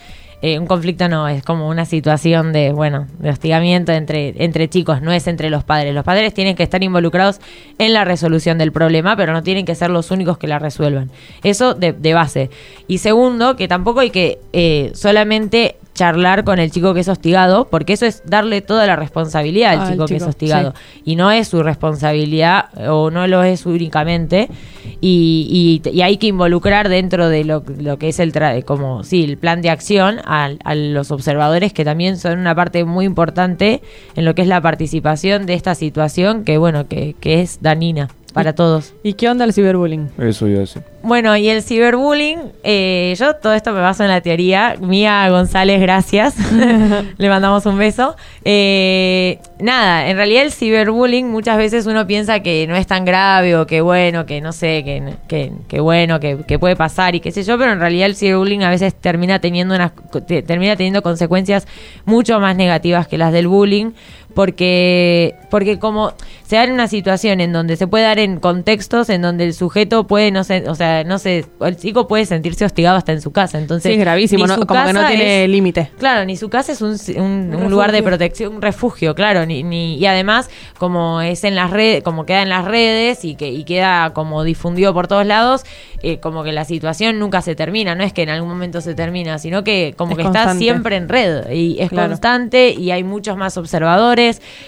Eh, un conflicto no, es como una situación de, bueno, de hostigamiento entre, entre chicos, no es entre los padres. Los padres tienen que estar involucrados en la resolución del problema, pero no tienen que ser los únicos que la resuelvan. Eso de, de base. Y segundo, que tampoco hay que eh, solamente charlar con el chico que es hostigado, porque eso es darle toda la responsabilidad al chico, que es hostigado. Y no es su responsabilidad, o no lo es únicamente, y, y- y hay que involucrar dentro de lo, lo que es el, tra- como, sí, el plan de acción a, a los observadores, que también son una parte muy importante en lo que es la participación de esta situación, que bueno, que, que es danina para todos. ¿Y qué onda el ciberbullying? Eso a decir. Bueno, y el ciberbullying, eh, yo todo esto me baso en la teoría. Mía González, gracias. Le mandamos un beso. Eh, nada, en realidad el ciberbullying muchas veces uno piensa que no es tan grave o que bueno, que no sé, que, que, que bueno, que, que puede pasar y qué sé yo, pero en realidad el ciberbullying a veces termina teniendo unas te- termina teniendo consecuencias mucho más negativas que las del bullying porque porque como se da en una situación en donde se puede dar en contextos en donde el sujeto puede no sé, o sea, no sé, el chico puede sentirse hostigado hasta en su casa, entonces sí, es gravísimo, ¿no? como que no tiene límite. Claro, ni su casa es un, un- lugar de protección, un refugio, claro, ni, ni- y además como es en las redes, como queda en las redes y que y queda como difundido por todos lados, eh, como que la situación nunca se termina, no es que en algún momento se termina, sino que como Es que está siempre en red y es Claro. constante y hay muchos más observadores,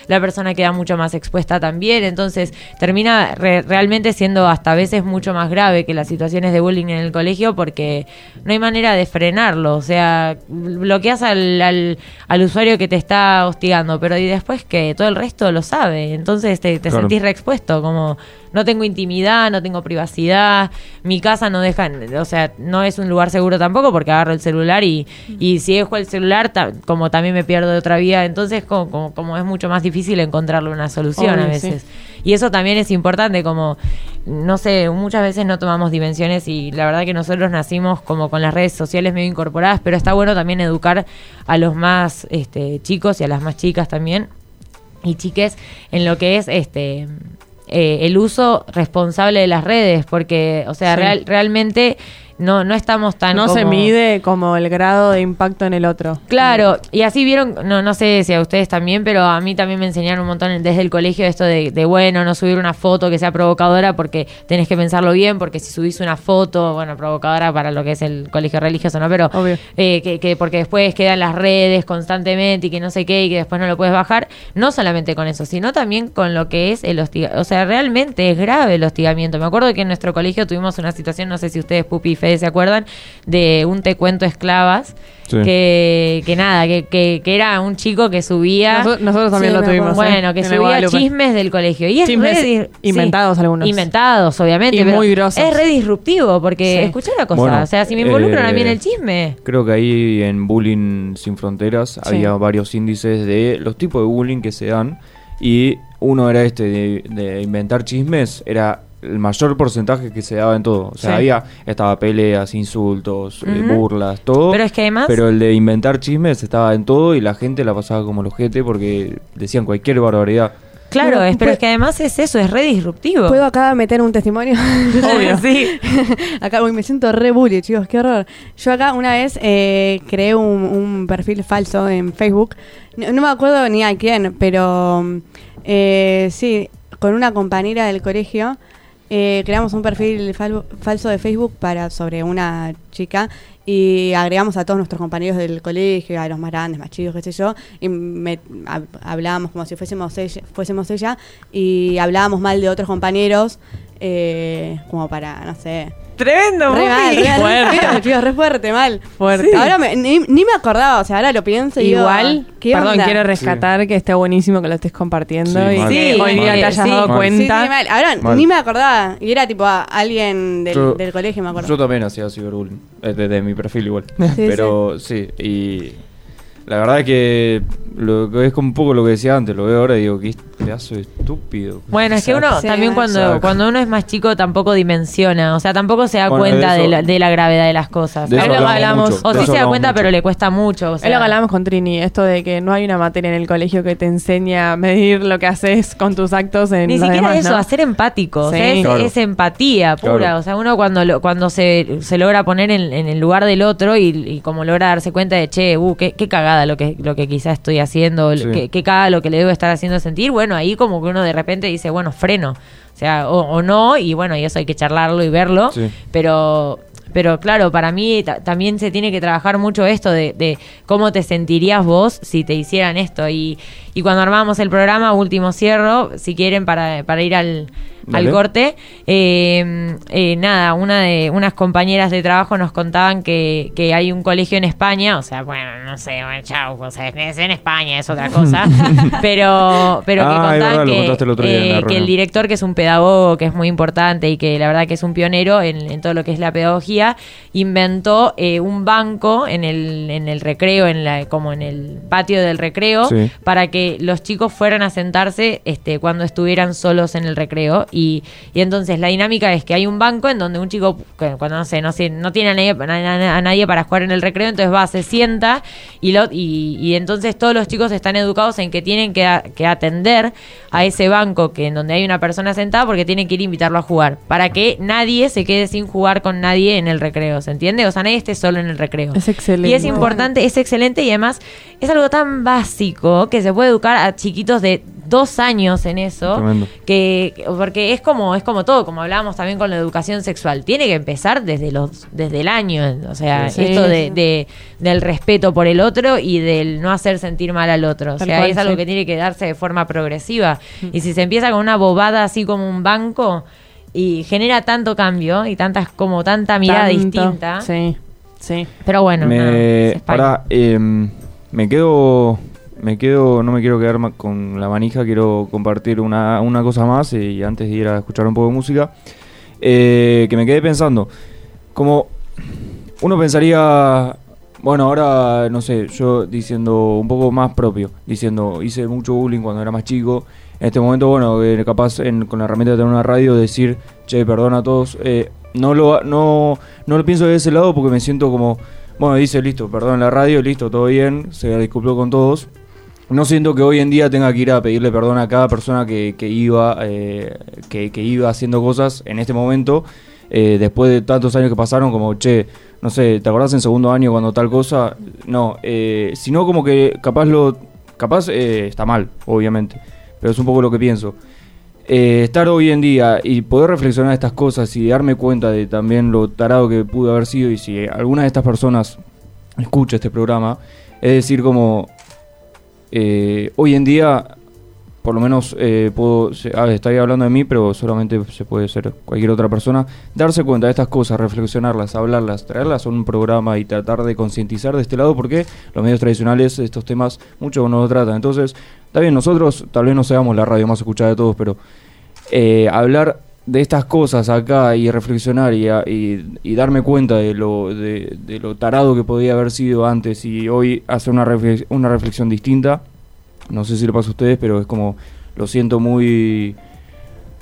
la persona queda mucho más expuesta también, entonces termina re- realmente siendo hasta a veces mucho más grave que las situaciones de bullying en el colegio porque no hay manera de frenarlo, o sea, bloqueas al, al, al usuario que te está hostigando, pero y después que todo el resto lo sabe, entonces te, te Claro. sentís reexpuesto, como no tengo intimidad, no tengo privacidad, mi casa no deja, o sea, no es un lugar seguro tampoco porque agarro el celular y, y si dejo el celular, ta- como también me pierdo de otra vida, entonces como, como, como es mucho más difícil encontrarle una solución a veces. sí. Y eso también es importante, como, no sé, muchas veces no tomamos dimensiones y la verdad que nosotros nacimos como con las redes sociales medio incorporadas, pero está bueno también educar a los más este, chicos y a las más chicas también y chiques en lo que es este eh, el uso responsable de las redes porque o sea Sí. real- realmente no no estamos tan No se como- mide como el grado de impacto en el otro. Claro, y así vieron, no, no sé si a ustedes también, pero a mí también me enseñaron un montón desde el colegio esto de, de, bueno, no subir una foto que sea provocadora porque tenés que pensarlo bien, porque si subís una foto, bueno, provocadora para lo que es el colegio religioso, ¿no? Pero eh, que, que porque después queda en las redes constantemente y que no sé qué y que después no lo puedes bajar, no solamente con eso, sino también con lo que es el hostigamiento. O sea, realmente es grave el hostigamiento. Me acuerdo que en nuestro colegio tuvimos una situación, no sé si ustedes, Pupi y Se acuerdan, de un te cuento esclavas. Sí. Que, que nada, que, que, que era un chico que subía. Noso- nosotros también Sí, lo tuvimos. Bueno, que en subía chismes del colegio. Y es Chismes re inventados algunos. Inventados, obviamente. Y pero muy grosos. Es re disruptivo, porque Sí. escuché una cosa. Bueno, o sea, si me involucran a mí en eh, el chisme. Creo que ahí en Bullying Sin Fronteras había varios índices de los tipos de bullying que se dan y uno era este de, de inventar chismes, era el mayor porcentaje que se daba en todo. O sea, Sí. había, estaba peleas, insultos, eh, burlas, todo. Pero es que además- Pero el de inventar chismes estaba en todo y la gente la pasaba como los ojete porque decían cualquier barbaridad. Claro, Bueno, es, pero pues- es que además es eso, es re disruptivo. ¿Puedo acá meter un testimonio? Obvio. sí. acá uy, me siento re bully, chicos, qué horror. Yo acá una vez eh, creé un, un perfil falso en Facebook. No, no me acuerdo ni a quién, pero eh, sí, con una compañera del colegio eh, creamos un perfil fal- falso de Facebook para sobre una chica y agregamos a todos nuestros compañeros del colegio, a los más grandes, más chicos, qué sé yo, y me- hab- hablábamos como si fuésemos ella, fuésemos ella y hablábamos mal de otros compañeros eh, como para, no sé, Tremendo, Re mal, re mal, Fuerte. re fuerte, mal. Fuerte. Ahora me- ni, ni me acordaba, o sea, ahora lo pienso y digo, Igual, ¿qué perdón, onda? quiero rescatar que está buenísimo que lo estés compartiendo Sí, y mal. que hoy día mal. te hayas Sí, dado mal. Sí, sí, cuenta. mal. Ahora Mal. ni me acordaba. Y era tipo a alguien del, Yo- del colegio, me acuerdo. Yo también hacía ciberbullying, eh, desde mi perfil igual. Sí, Pero sí. y la verdad que lo que es como un poco lo que decía antes, lo veo ahora y digo, qué pedazo de estúpido. Bueno, es que uno Sí, también cuando, cuando uno es más chico tampoco dimensiona, o sea, tampoco se da Bueno, cuenta de la, de la gravedad de las cosas. de eso Ahí lo hablamos hablamos. mucho, o sí eso se da hablamos cuenta, mucho. pero le cuesta mucho. o sea. Es lo que hablábamos con Trini, esto de que no hay una materia en el colegio que te enseña a medir lo que haces con tus actos en Ni los siquiera demás, eso, ¿no? a ser empático. o sea, Sí. es, Claro. es empatía pura. Claro. O sea, uno cuando lo- cuando se, se logra poner en, en el lugar del otro y, y como logra darse cuenta de, che, uh, qué, qué cagada lo que, lo que quizás estoy haciendo, Sí. qué, qué cagada lo que le debo estar haciendo sentir, bueno, ahí como que uno de repente dice, bueno, freno. O sea, o, o no, y bueno, y eso hay que charlarlo y verlo. Sí. Pero pero claro, para mí ta- también se tiene que trabajar mucho esto de, de cómo te sentirías vos si te hicieran esto. Y, y cuando armábamos el programa, último cierro, si quieren, para, para ir al, al corte, eh, eh, nada, una de unas compañeras de trabajo nos contaban que, que hay un colegio en España, o sea, bueno, no sé, bueno, chau, o sea, es en España, es otra cosa, pero, pero que Ah, verdad, contaban que, eh, que el director, que es un pedagogo que es muy importante y que la verdad que es un pionero en, en todo lo que es la pedagogía, inventó eh, un banco en el, en el recreo, en la, como en el patio del recreo, Sí. para que los chicos fueran a sentarse este, cuando estuvieran solos en el recreo. Y, y entonces la dinámica es que hay un banco en donde un chico, que cuando no sé, no, sé, no tiene a nadie, a- a nadie para jugar en el recreo, entonces va, se sienta y, lo, y, y entonces todos los chicos están educados en que tienen que, a- que atender a ese banco que en donde hay una persona sentada porque tienen que ir a invitarlo a jugar, para que nadie se quede sin jugar con nadie en el recreo, ¿se entiende? O sea, nadie esté solo en el recreo. Es excelente. Y es importante, es excelente y además es algo tan básico que se puede educar a chiquitos de dos años en eso, Tremendo. que porque es como es como todo, como hablábamos también con la educación sexual, tiene que empezar desde los desde el año, o sea, Sí. esto Sí. de, de- del respeto por el otro y del no hacer sentir mal al otro, o sea, cual, es algo sí. Mm. que tiene que darse de forma progresiva y si se empieza con una bobada así como un banco y genera tanto cambio y tantas como tanta mirada Tanto. distinta, Sí, sí. pero bueno, me, em, me quedo, me quedo, no me quiero quedar con la manija, quiero compartir una, una cosa más y antes de ir a escuchar un poco de música, eh, que me quedé pensando, como uno pensaría, bueno, ahora, no sé, yo diciendo un poco más propio, diciendo, hice mucho bullying cuando era más chico. En este momento, bueno, eh, capaz en- con la herramienta de tener una radio, decir, che, perdona a todos. eh, no, lo, no, no lo pienso de ese lado porque me siento como, bueno, dice, listo, perdón la radio, listo, todo bien, se disculpó con todos. No siento que hoy en día tenga que ir a pedirle perdón a cada persona que, iba eh, que, iba haciendo cosas en este momento, eh, después de tantos años que pasaron, como, che, no sé, ¿te acordás en segundo año cuando tal cosa? No, eh, sino como que capaz lo... Capaz eh, está mal, obviamente, pero es un poco lo que pienso. Estar hoy en día y poder reflexionar estas cosas y darme cuenta de también lo tarado que pude haber sido y si alguna de estas personas escucha este programa, es decir, como eh, hoy en día por lo menos eh, puedo, ah, estoy hablando de mí, pero solamente se puede ser cualquier otra persona, darse cuenta de estas cosas, reflexionarlas, hablarlas, traerlas a un programa y tratar de concientizar de este lado, porque los medios tradicionales estos temas mucho no lo tratan. Entonces, está bien, nosotros tal vez no seamos la radio más escuchada de todos, pero eh, hablar de estas cosas acá y reflexionar y, y- y darme cuenta de lo, de, de lo tarado que podía haber sido antes y hoy hacer una, reflex- una reflexión distinta, no sé si le pasa a ustedes, pero es como lo siento muy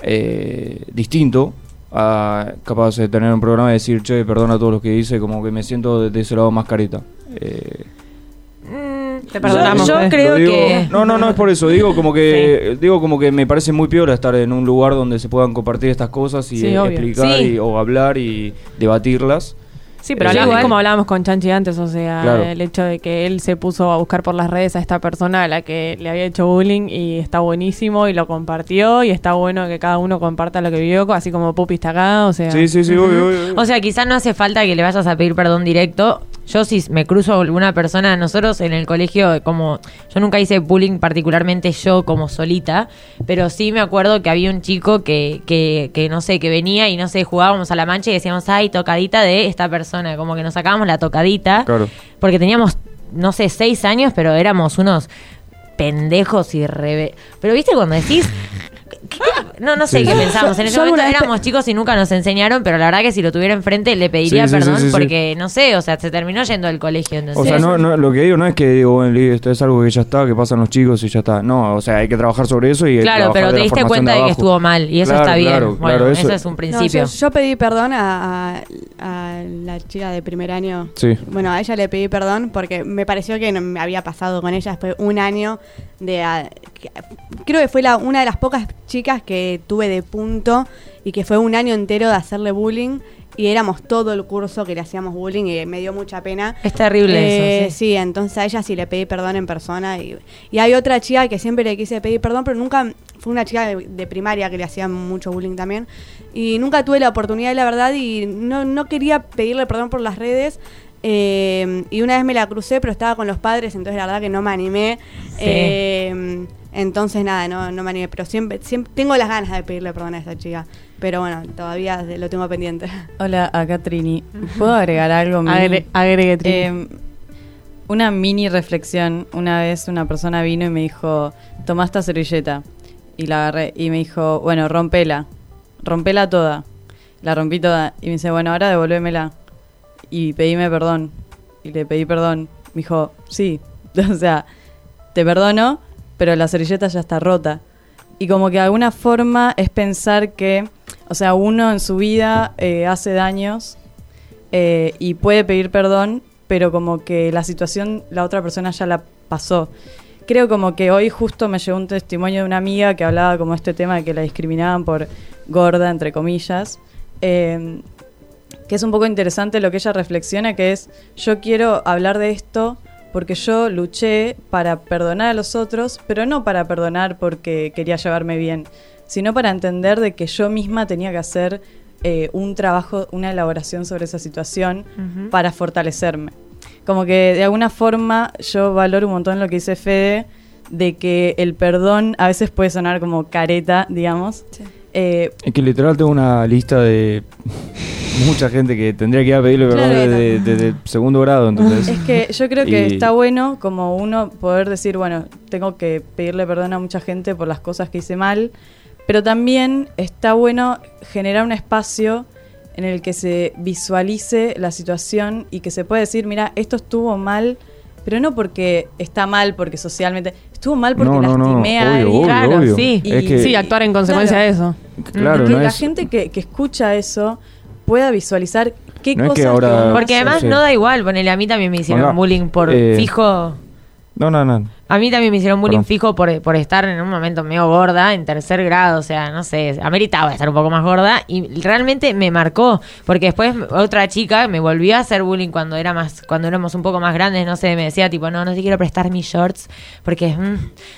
eh, distinto a capaz de tener un programa y decir, che, perdona a todos los que hice, como que me siento de, de ese lado más careta. Eh, Te perdonamos. yo Fede. creo digo- que- No, no, no es por eso. Digo como que digo como que me parece muy peor estar en un lugar donde se puedan compartir estas cosas y Sí, eh, explicar Sí. y- o hablar y debatirlas. Sí, pero Eh, hablamos- igual- es como hablábamos con Chanchi antes, o sea, Claro. el hecho de que él se puso a buscar por las redes a esta persona a la que le había hecho bullying y está buenísimo y lo compartió y está bueno que cada uno comparta lo que vio, así como Pupi está acá, o sea... Sí, sí, sí. O sea, quizás no hace falta que le vayas a pedir perdón directo. Yo si me cruzo a alguna persona, nosotros en el colegio, como yo nunca hice bullying particularmente yo como solita, pero sí me acuerdo que había un chico que, que, que no sé, que venía y no sé, jugábamos a la mancha y decíamos, ay, tocadita de esta persona, como que nos sacábamos la tocadita, Claro. porque teníamos, no sé, seis años, pero éramos unos pendejos y rebe... Pero viste cuando decís... ¿qué- qué- No, no sé Sí, qué sí. pensamos. En ese Yo momento éramos chicos y nunca nos enseñaron, pero la verdad que si lo tuviera enfrente le pediría Sí, sí, sí, perdón sí, sí. porque, no sé, o sea, se terminó yendo del colegio. ¿entendés? O sea, no, no, lo que digo no es que digo, bueno, esto es algo que ya está, que pasan los chicos y ya está. No, o sea, hay que trabajar sobre eso y Claro, trabajar pero te diste cuenta de que estuvo mal y eso Claro, está bien. claro, bueno, claro, eso, eso- es un No, principio. yo, yo pedí perdón a, a- a la chica de primer año. Sí. Bueno, a ella le pedí perdón porque me pareció que no me había pasado con ella después un año de... a- que- creo que fue la, una de las pocas chicas que tuve de punto y que fue un año entero de hacerle bullying y éramos todo el curso que le hacíamos bullying y me dio mucha pena. Es terrible Eh, eso. sí. Sí, entonces a ella sí le pedí perdón en persona. Y, y hay otra chica que siempre le quise pedir perdón, pero nunca. Fue una chica de, de primaria que le hacía mucho bullying también. Y nunca tuve la oportunidad, la verdad, y no, no quería pedirle perdón por las redes. eh, y una vez me la crucé, pero estaba con los padres, entonces la verdad que no me animé. Sí. Eh, entonces nada, no, no me animé. Pero siempre, siempre tengo las ganas de pedirle perdón a esa chica. Pero bueno, todavía lo tengo pendiente. Hola, acá Trini. ¿Puedo agregar algo? Agre- agregue, Trini. Eh, una mini reflexión. Una vez una persona vino y me dijo, toma esta servilleta. Y la agarré y me dijo, bueno, rompela. Rompela toda. La rompí toda. Y me dice, bueno, ahora devolvémela. Y pedime perdón. Y le pedí perdón. Me dijo, sí. O sea, te perdono, pero la servilleta ya está rota. Y como que de alguna forma es pensar que, o sea, uno en su vida eh, hace daños eh, y puede pedir perdón, pero como que la situación la otra persona ya la pasó. Creo como que hoy justo me llegó un testimonio de una amiga que hablaba como este tema de que la discriminaban por gorda, entre comillas, eh, que es un poco interesante lo que ella reflexiona, que es, yo quiero hablar de esto porque yo luché para perdonar a los otros, pero no para perdonar porque quería llevarme bien, sino para entender de que yo misma tenía que hacer eh, un trabajo, una elaboración sobre esa situación para fortalecerme. Como que de alguna forma yo valoro un montón lo que dice Fede, de que el perdón a veces puede sonar como careta, digamos. Eh, Es que literal tengo una lista de mucha gente que tendría que ir a pedirle perdón Claro. desde, segundo grado, entonces. Es que yo creo que Y- está bueno como uno poder decir, bueno, tengo que pedirle perdón a mucha gente por las cosas que hice mal, pero también está bueno generar un espacio en el que se visualice la situación y que se pueda decir, mira, esto estuvo mal, pero no porque está mal, porque socialmente, estuvo mal porque No, no, no, lastimé a obvio, Claro, obvio. sí. Es Y- que, sí, actuar en consecuencia Claro. de eso. claro, que no la es, gente que, que escucha eso pueda visualizar qué No es que cosas ahora- Porque además sí. no da igual, ponele, a mí también me hicieron bullying por eh, fijo. No, no, no. A mí también me hicieron bullying Perdón. fijo por, por estar en un momento medio gorda, en tercer grado, o sea, no sé, ameritaba estar un poco más gorda y realmente me marcó, porque después otra chica me volvió a hacer bullying cuando era más, cuando éramos un poco más grandes, no sé, me decía tipo, no, no te quiero prestar mis shorts porque mm,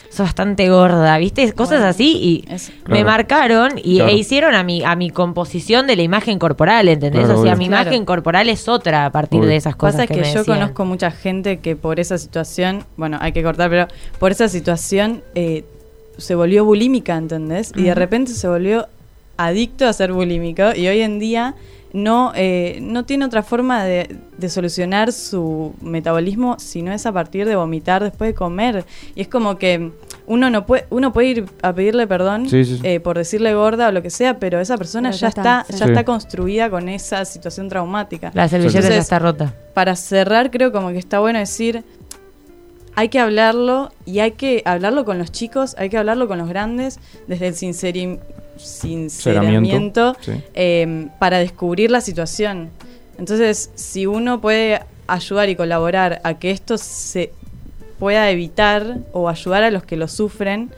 sos bastante gorda, ¿viste? Cosas así y me Claro. marcaron y Claro. e hicieron a mi, a mi composición de la imagen corporal, ¿entendés? Claro, o sea, obvio. mi Claro. imagen corporal es otra a partir Obvio. de esas cosas. Pasa que, me yo decían. conozco mucha gente que por esa situación, bueno, hay que cortar, pero por esa situación eh, se volvió bulímica, ¿entendés? Y de repente se volvió adicto a ser bulímico y hoy en día no, eh, no tiene otra forma de, de solucionar su metabolismo si no es a partir de vomitar después de comer. Y es como que uno no puede, uno puede ir a pedirle perdón Sí, sí, sí. eh, por decirle gorda o lo que sea, pero esa persona Pero ya está, está, sí. ya Sí. está construida con esa situación traumática. La servilleta ya está rota. para cerrar, creo como que está bueno decir, hay que hablarlo y hay que hablarlo con los chicos, hay que hablarlo con los grandes, desde el sincerim- sinceramiento, Sí. eh, para descubrir la situación. Entonces, si uno puede ayudar y colaborar a que esto se pueda evitar o ayudar a los que lo sufren,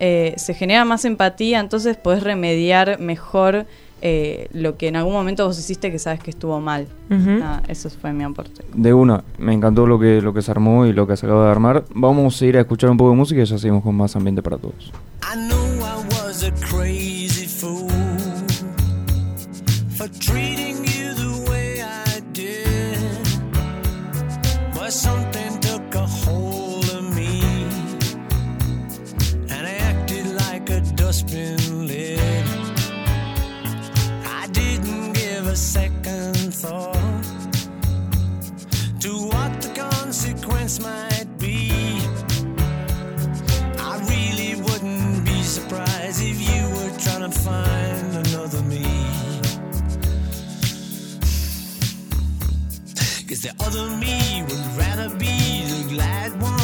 eh, se genera más empatía, entonces podés remediar mejor eh, lo que en algún momento vos hiciste que sabes que estuvo mal. Nada, eso fue mi aporte. De una, me encantó lo que, lo que se armó y lo que se acaba de armar. Vamos a ir a escuchar un poco de música y ya seguimos con más ambiente para todos. I knew I was a crazy fool for treating you the way I did. But something took a hold of me and I acted like a dustbin thought to what the consequence might be. I really wouldn't be surprised if you were trying to find another me. Cause the other me would rather be the glad one.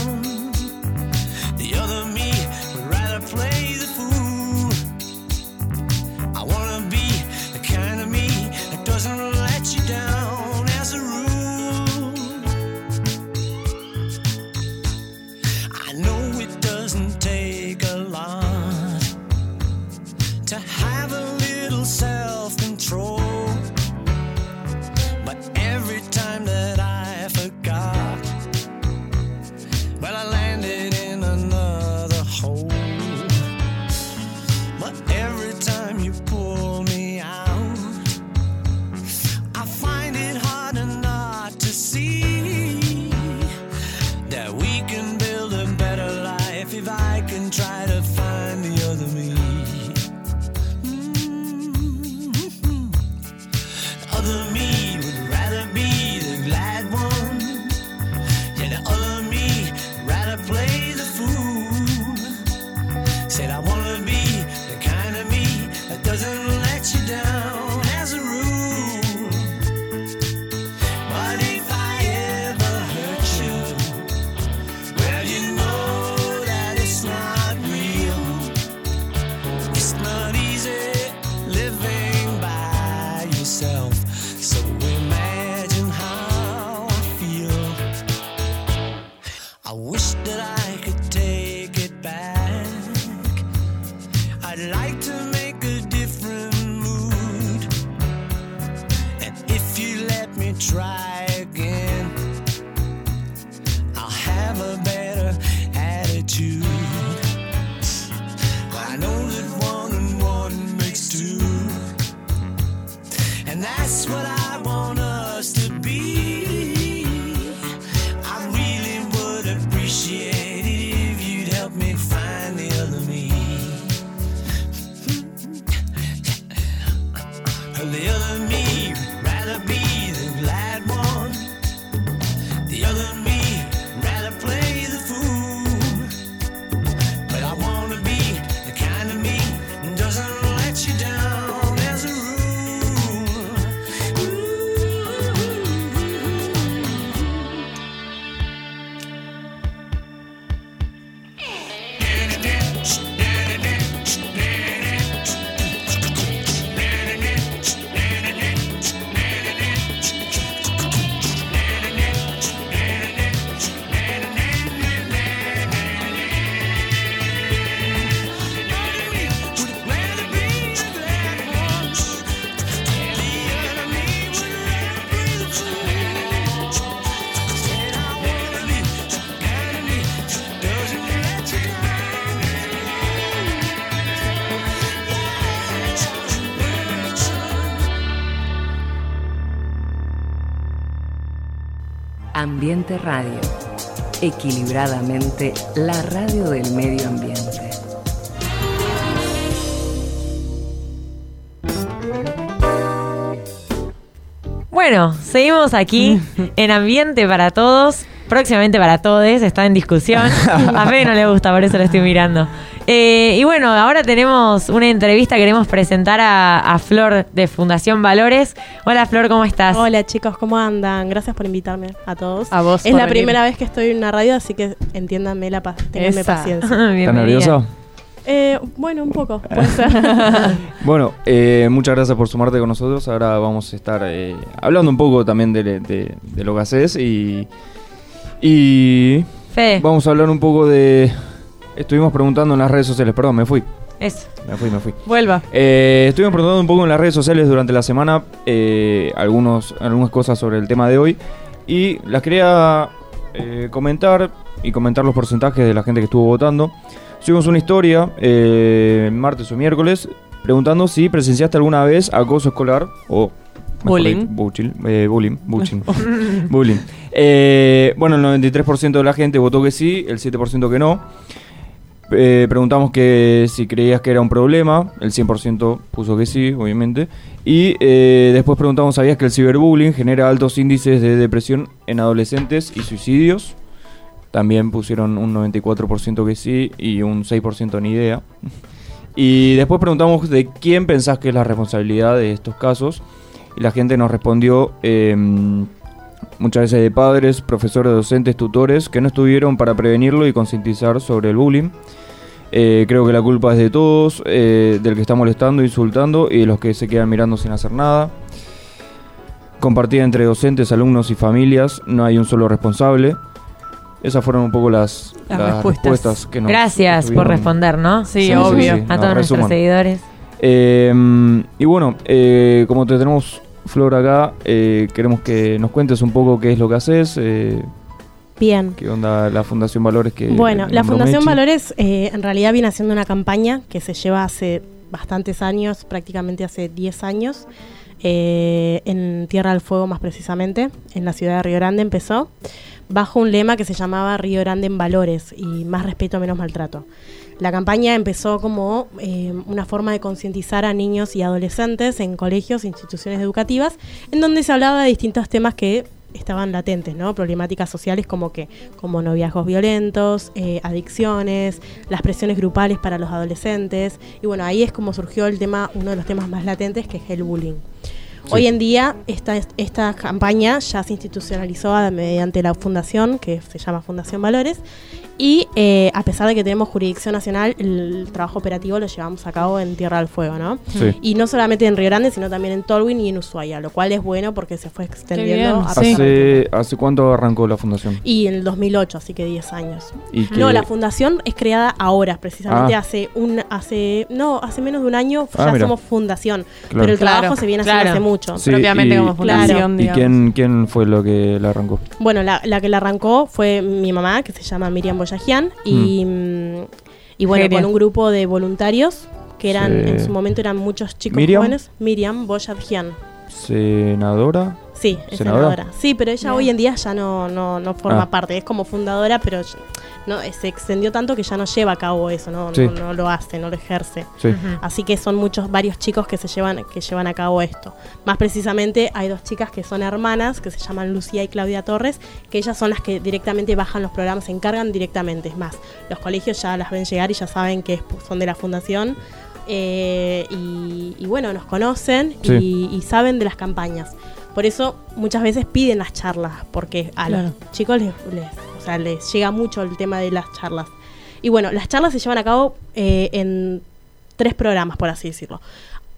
Ambiente Radio. Equilibradamente, la radio del medio ambiente. Bueno, seguimos aquí en Ambiente para Todos. Próximamente para todos, está en discusión. A Fede no le gusta, por eso lo estoy mirando. Eh, y bueno, ahora tenemos una entrevista, queremos presentar a, a Flor de Fundación Valores. Hola Flor, ¿cómo estás? Hola chicos, ¿cómo andan? Gracias por invitarme a todos. A vos Es por la venir. primera vez que estoy en una radio, así que entiéndanme la paz, tenganme Esa. paciencia. ¿Estás nerviosa? Eh, bueno, un poco, puede ser. Bueno, eh, muchas gracias por sumarte con nosotros. Ahora vamos a estar eh, hablando un poco también de, de- de lo que haces y, y Fede, vamos a hablar un poco de... Estuvimos preguntando en las redes sociales, perdón, me fui, eso. me fui, me fui. Vuelva. Eh, estuvimos preguntando un poco en las redes sociales durante la semana eh, algunos, algunas cosas sobre el tema de hoy y las quería eh, comentar y comentar los porcentajes de la gente que estuvo votando. Subimos una historia eh, martes o miércoles preguntando si presenciaste alguna vez acoso escolar o Bullying. buchil- eh, bullying. bullying. bullying. Eh, bueno, el 93% de la gente votó que sí, el 7% que no. Eh, preguntamos que si creías que era un problema, el 100% puso que sí, obviamente. Y eh, después preguntamos, ¿sabías que el ciberbullying genera altos índices de depresión en adolescentes y suicidios? También pusieron un 94% que sí y un 6% ni idea. Y después preguntamos de quién pensás que es la responsabilidad de estos casos. Y la gente nos respondió eh, muchas veces de padres, profesores, docentes, tutores que no estuvieron para prevenirlo y concientizar sobre el bullying. Eh, creo que la culpa es de todos, eh, del que está molestando, insultando y de los que se quedan mirando sin hacer nada. Compartida entre docentes, alumnos y familias, no hay un solo responsable. Esas fueron un poco las, Las las respuestas. respuestas que nos Gracias por responder, ¿no? Sí, obvio. A todos nuestros seguidores. Eh, y bueno, eh, como te tenemos Flor acá, eh, queremos que nos cuentes un poco qué es lo que haces, eh, Bien. qué onda la Fundación Valores que Bueno, la Fundación Mechi. Valores eh, en realidad viene haciendo una campaña que se lleva hace bastantes años, prácticamente hace 10 años, eh, en Tierra del Fuego más precisamente, en la ciudad de Río Grande empezó, bajo un lema que se llamaba Río Grande en Valores y más respeto, menos maltrato. La campaña empezó como eh, una forma de concientizar a niños y adolescentes en colegios e instituciones educativas, en donde se hablaba de distintos temas que estaban latentes, ¿no? Problemáticas sociales como que, como noviazgos violentos, eh, adicciones, las presiones grupales para los adolescentes. Y bueno, ahí es como surgió el tema, uno de los temas más latentes, que es el bullying. Hoy en día esta, esta campaña ya se institucionalizó mediante la fundación, que se llama Fundación Valores, y eh, a pesar de que tenemos jurisdicción nacional, el trabajo operativo lo llevamos a cabo en Tierra del Fuego, ¿no? Sí. Y no solamente en Río Grande, sino también en Tolwyn y en Ushuaia, lo cual es bueno porque se fue extendiendo bien, a sí. ¿Hace, ¿Hace cuánto arrancó la fundación? Y en el 2008, así que 10 años. ¿Y qué- No, la fundación es creada ahora, precisamente Ah. hace un hace no, hace menos de un año Ah, ya mira. somos fundación, Claro. pero el trabajo Claro, se viene haciendo claro. hace mucho. Sí, propiamente y- como fundación, ¿Y quién, quién fue lo que la arrancó? Bueno, la, la que la arrancó fue mi mamá, que se llama Miriam Y, mm, y bueno, Genial. con un grupo de voluntarios que eran, Sí. en su momento eran muchos chicos ¿Miriam? jóvenes. Miriam Boyajian. ¿Senadora? Sí, es ¿Senadora? senadora. Sí, pero ella hoy en día ya no, no, no forma Ah. parte, es como fundadora, pero no, eh, se extendió tanto que ya no lleva a cabo eso, no, Sí. no, no lo hace, no lo ejerce. Sí. Así que son muchos, varios chicos que se llevan, que llevan a cabo esto. Más precisamente hay dos chicas que son hermanas, que se llaman Lucía y Claudia Torres, que ellas son las que directamente bajan los programas, se encargan directamente. Es más, los colegios ya las ven llegar y ya saben que es- son de la fundación. eh, y, y bueno, nos conocen Sí. y, y saben de las campañas. Por eso muchas veces piden las charlas, porque a Claro. los chicos les, les- o sea, les llega mucho el tema de las charlas. Y bueno, las charlas se llevan a cabo eh, en tres programas, por así decirlo.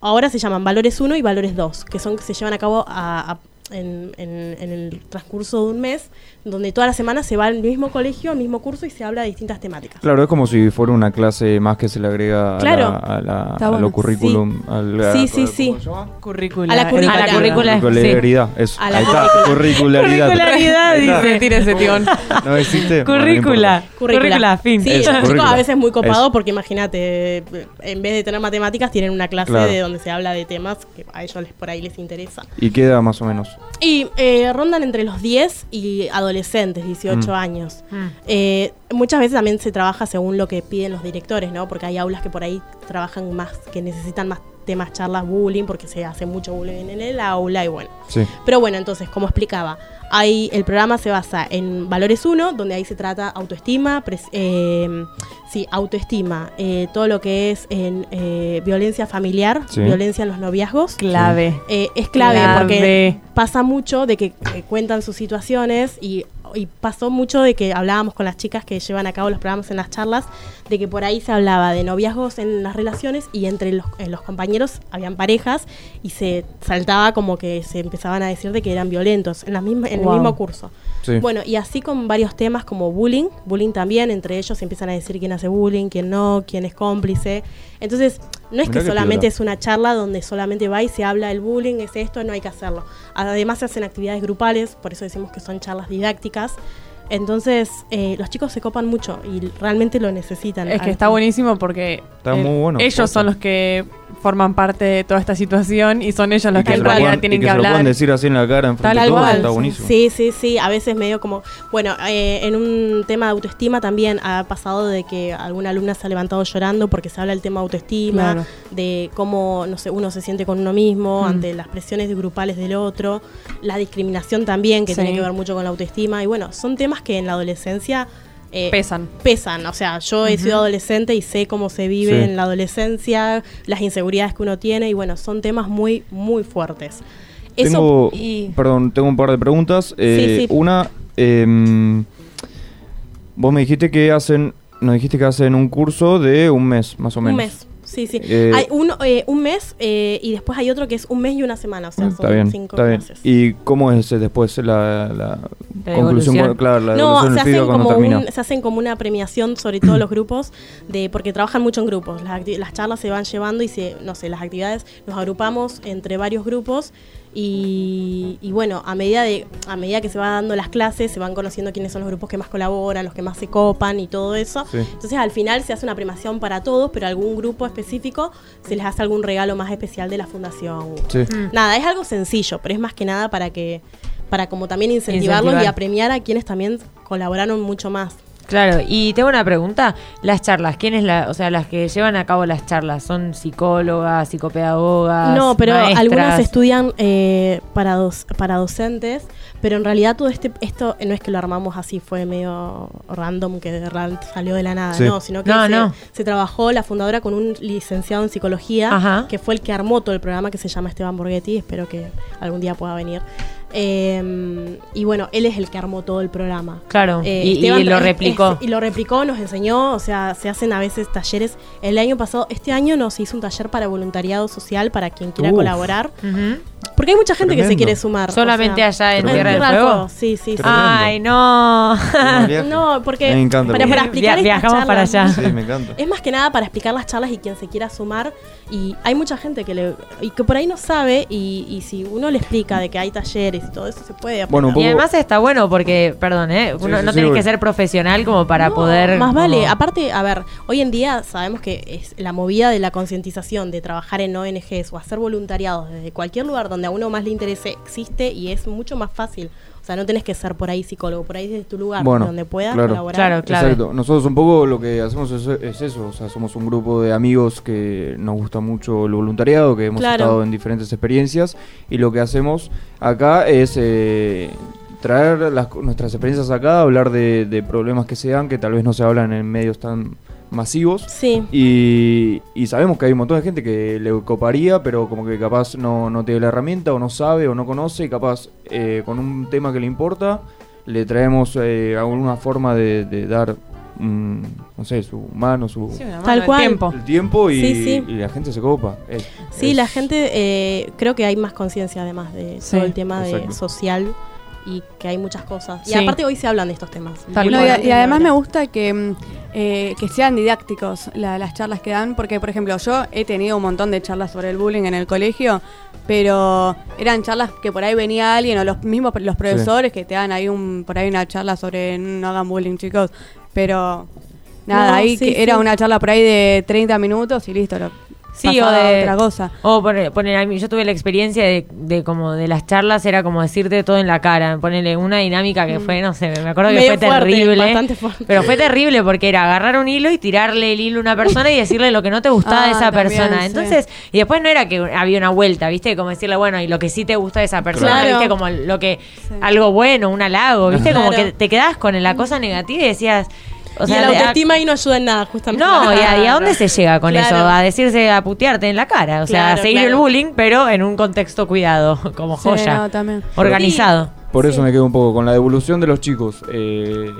Ahora se llaman Valores 1 y Valores 2, que son que se llevan a cabo a- a- en, en- en el transcurso de un mes, donde toda la semana se va al mismo colegio, al mismo curso y se habla de distintas temáticas. Claro, es como si fuera una clase más que se le agrega a, Claro. la, a, la- a bueno. lo currículum. al- a- Sí, sí, ¿cómo sí. se llama? Currícula. A la currícula. A la currícula, sí. Curricularidad, eso. A la Ahí está, curricularidad. Curricularidad, dice, tira ese tión. No existe. Bueno, no Currícula. Currícula. Fin. Sí, Eso, los chicos a veces muy copados Eso. porque imagínate, en vez de tener matemáticas, tienen una clase Claro. de donde se habla de temas que a ellos les, por ahí les interesa. ¿Y qué edad más o menos? Y eh, rondan entre los 10 y adolescentes, 18 Mm. años. Eh, muchas veces también se trabaja según lo que piden los directores, ¿no? Porque hay aulas que por ahí trabajan más, que necesitan más temas charlas bullying, porque se hace mucho bullying en el aula y bueno. Sí. Pero bueno, entonces, como explicaba, hay, el programa se basa en Valores 1, donde ahí se trata autoestima, pres- eh, sí, autoestima, eh, todo lo que es en eh, violencia familiar, Sí. violencia en los noviazgos. Clave. Eh, es clave, Clave. porque pasa mucho de que eh, cuentan sus situaciones y, y pasó mucho de que hablábamos con las chicas que llevan a cabo los programas en las charlas, de que por ahí se hablaba de noviazgos en las relaciones y entre los, eh, los compañeros habían parejas y se saltaba como que se empezaban a decir de que eran violentos en, la misma, en Wow. el mismo curso. Sí. Bueno, y así con varios temas como bullying, bullying también, entre ellos se empiezan a decir quién hace bullying, quién no, quién es cómplice. Entonces, no es Mirá que solamente es una charla donde solamente va y se habla del bullying, es esto, no hay que hacerlo. Además se hacen actividades grupales, por eso decimos que son charlas didácticas. Entonces, eh, los chicos se copan mucho y realmente lo necesitan. Es que está buenísimo porque Está eh, muy bueno, ellos posta. son los que forman parte de toda esta situación y son ellos los Y que en realidad tienen y que, se lo hablar. puedan decir así en la cara enfrente Tal de todos, cual. está buenísimo. Sí, sí, sí. A veces medio como. Bueno, eh, en un tema de autoestima también ha pasado de que alguna alumna se ha levantado llorando porque se habla del tema de autoestima, Claro. de cómo, no sé, uno se siente con uno mismo Mm. ante las presiones grupales del otro, la discriminación también, que Sí. tiene que ver mucho con la autoestima. Y bueno, son temas que en la adolescencia. eh, Pesan. Pesan, o sea, yo he sido adolescente y sé cómo se vive Sí. en la adolescencia, las inseguridades que uno tiene y bueno, son temas muy, muy fuertes. Tengo, y- perdón, tengo un par de preguntas. Eh, Sí, sí. Una, em, vos me dijiste que hacen, nos dijiste que hacen un curso de un mes, más o menos. Un mes, sí, sí. Eh, hay uno, eh, un mes eh, y después hay otro que es un mes y una semana, o sea, Está son bien, cinco está bien. clases. ¿Y cómo es eh, después la, la La conclusión? evolución. Claro, la No, se hacen, como termina. un- se hacen como una premiación sobre todos los grupos, de porque trabajan mucho en grupos. Las, las charlas se van llevando y se, no sé, las actividades nos agrupamos entre varios grupos y, y bueno, a medida de a medida que se van dando las clases, se van conociendo quiénes son los grupos que más colaboran, los que más se copan y todo eso. Sí. Entonces al final se hace una premiación para todos, pero a algún grupo específico se les hace algún regalo más especial de la fundación. Sí. Nada, es algo sencillo, pero es más que nada para que para como también incentivarlos Incentivar. y a premiar a quienes también colaboraron mucho más. Claro, y tengo una pregunta. Las charlas, ¿quién es la, o sea, las que llevan a cabo las charlas? ¿Son psicólogas, psicopedagogas? No, pero maestras? algunas estudian eh, para, dos, para docentes, pero en realidad todo este esto no es que lo armamos así, fue medio random, que de salió de la nada, Sí. no, sino que No, se, no. se trabajó la fundadora con un licenciado en psicología, Ajá. que fue el que armó todo el programa, que se llama Esteban Borghetti, espero que algún día pueda venir. Eh, y bueno, él es el que armó todo el programa. Claro, Eh, y- y Esteban lo replicó. es- y lo replicó, nos enseñó, o sea, se hacen a veces talleres. El año pasado, este año nos hizo un taller para voluntariado social para quien quiera Uf. colaborar. Ujú. Porque hay mucha gente que se quiere sumar. Solamente allá en Tierra del Fuego. Sí, sí, sí. Ay, no. No, porque Me encanta, para, para explicar Via- viajamos para charlas- allá. Sí, me encanta. Es más que nada para explicar las charlas y quien se quiera sumar. Y hay mucha gente que le y que por ahí no sabe y, y si uno le explica de que hay talleres y todo eso se puede aprender. Bueno, Y además está bueno porque, perdón, ¿eh? Uno- sí, no sí, tenés que ser profesional como para poder... Más vale, como- aparte, a ver, hoy en día sabemos que es la movida de la concientización, de trabajar en ONGs o hacer voluntariados desde cualquier lugar donde a uno más le interese existe y es mucho más fácil. O sea, no tenés que ser por ahí psicólogo, por ahí desde tu lugar Bueno, donde puedas claro. colaborar. Exacto. Nosotros un poco lo que hacemos es, es eso, o sea, somos un grupo de amigos que nos gusta mucho el voluntariado, que hemos Claro. estado en diferentes experiencias y lo que hacemos acá es eh, traer las, nuestras experiencias acá, hablar de, de problemas que se dan, que tal vez no se hablan en medios tan masivos. Sí. Y, y sabemos que hay un montón de gente que le coparía, pero como que capaz no, no tiene la herramienta o no sabe o no conoce y capaz eh, con un tema que le importa le traemos eh, alguna forma de, de dar, mm, no sé, su mano, su Sí, mano, Tal el cual. tiempo. el tiempo y, Sí, sí. y la gente se copa. Es- Sí, es- la gente, eh, creo que hay más conciencia además de Sí, todo el tema de social y que hay muchas cosas. Y Sí. aparte hoy se hablan de estos temas. Tal No, Muy y, bueno. y además me gusta que, eh, que sean didácticos la- las charlas que dan, porque por ejemplo yo he tenido un montón de charlas sobre el bullying en el colegio, pero eran charlas que por ahí venía alguien o los mismos los profesores que te dan ahí un por ahí una charla sobre no hagan bullying chicos, pero nada, No, ahí sí, que sí. era una charla por ahí de 30 minutos y listo. lo- Sí, o de otra cosa. O poner, poner a mí, yo tuve la experiencia de, de como de las charlas, era como decirte todo en la cara, ponerle una dinámica que fue, no sé, me acuerdo que Medio fue fuerte, terrible. fuerte. Pero fue terrible porque era agarrar un hilo y tirarle el hilo a una persona y decirle lo que no te gustaba de Ah, esa también, persona. sí. Entonces, y después no era que había una vuelta, ¿viste? Como decirle, bueno, y lo que sí te gusta de esa persona, Claro. ¿viste? Como lo que, algo bueno, un halago, ¿viste? Como que te quedabas con la cosa negativa y decías, o y sea, la de- autoestima ahí no ayuda en nada, justamente. no, ¿y a, y a dónde se llega con Claro. eso? A decirse, a putearte en la cara. O sea, Claro, a seguir claro. el bullying, pero en un contexto cuidado, como Sí, joya. no, también. Organizado. Por eso me quedo un poco con la devolución de los chicos. Eh,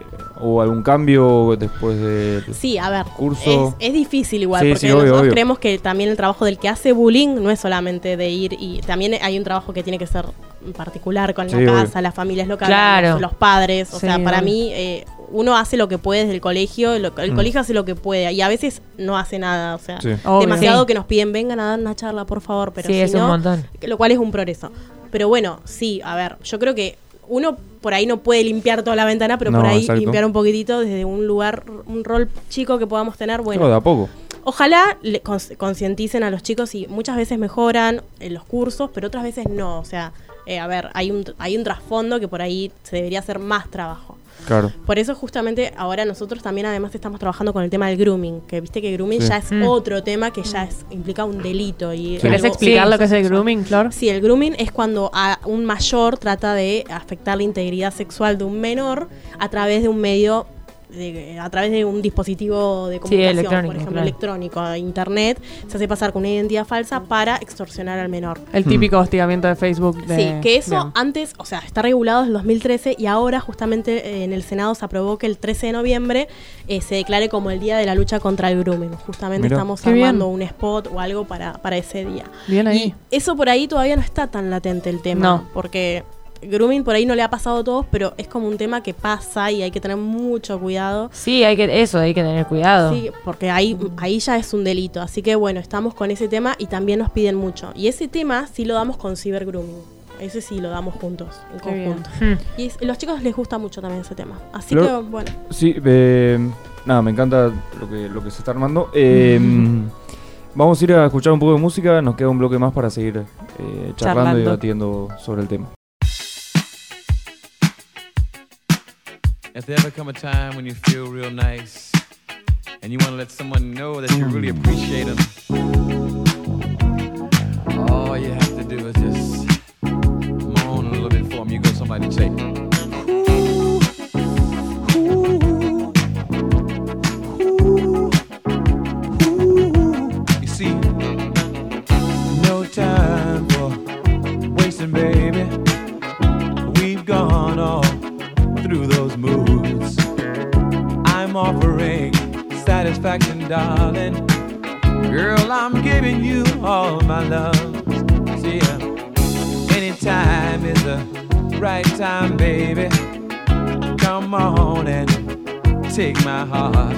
¿Hubo algún cambio después del Sí, a ver, curso? es, es difícil igual, Sí, porque sí, obvio, nosotros obvio. creemos que también el trabajo del que hace bullying no es solamente de ir y también hay un trabajo que tiene que ser en particular con Sí, la obvio. casa, las familias locales, Claro. los, los padres, o Sí, sea, para obvio. mí eh, uno hace lo que puede desde el colegio, lo- el Mm. colegio hace lo que puede y a veces no hace nada, o sea, Sí. Demasiado Sí. que nos piden vengan a dar una charla, por favor, pero Sí, si es un montón. lo cual es un progreso. Pero bueno, sí, a ver, yo creo que uno por ahí no puede limpiar toda la ventana, pero No, por ahí exacto. limpiar un poquitito desde un lugar, un rol chico que podamos tener, bueno. Todo de a poco. Ojalá le concienticen a los chicos y muchas veces mejoran en los cursos, pero otras veces no. O sea, eh, a ver, hay un, hay un trasfondo que por ahí se debería hacer más trabajo. Claro. Por eso justamente ahora nosotros también además estamos trabajando con el tema del grooming, que viste que grooming Sí. ya es Mm. otro tema que ya es, implica un delito. Y Sí. ¿Querés explicar Sí. lo que es el grooming, Flor? Sí, el grooming es cuando a un mayor trata de afectar la integridad sexual de un menor a través de un medio, de- a través de un dispositivo de comunicación, electrónico, por ejemplo, claro. electrónico, internet, se hace pasar con una identidad falsa para extorsionar al menor. El típico hostigamiento de Facebook. De... Sí, que eso Bien. antes, o sea, está regulado desde el 2013 y ahora justamente eh, en el Senado se aprobó que el 13 de noviembre eh, se declare como el Día de la Lucha contra el Grooming. Justamente Mirá. estamos Qué bien. armando un spot o algo para, para ese día. Bien ahí. Y eso por ahí todavía no está tan latente el tema. No. Porque grooming por ahí no le ha pasado a todos, pero es como un tema que pasa y hay que tener mucho cuidado. Sí, hay que, eso, hay que tener cuidado. Sí, porque ahí, ahí ya es un delito. Así que bueno, estamos con ese tema y también nos piden mucho. Y ese tema sí lo damos con cibergrooming. Ese sí lo damos juntos, en conjunto. Hmm. Y es- los chicos les gusta mucho también ese tema. Así Flor- que bueno. Sí, eh, nada, me encanta lo que, lo que se está armando. Eh, Vamos a ir a escuchar un poco de música, nos queda un bloque más para seguir eh, charlando, Charlando. y debatiendo sobre el tema. Has there ever come a time when you feel real nice and you want to let someone know that you really appreciate them? All you have to do is just moan a little bit for them. You go somebody and say, "Ooh, ooh, ooh, ooh." You see, no time for wasting, baby. We've gone all through those moods. Offering satisfaction, darling. Girl, I'm giving you all my love. See ya. Anytime is the right time, baby. Come on and take my heart.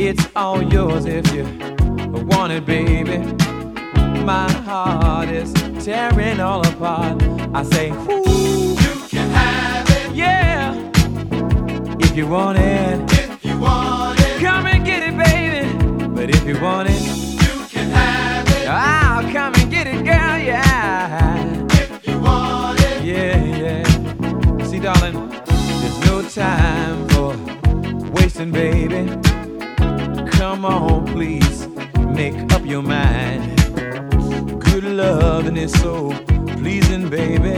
It's all yours if you want it, baby. My heart is tearing all apart. I say, Ooh, you can have it, yeah. If you want it, want it, come and get it, baby. But if you want it, you can have it. I'll come and get it, girl, yeah. If you want it, yeah, yeah. See, darling, there's no time for wasting, baby. Come on, please, make up your mind. Good loving is so pleasing, baby.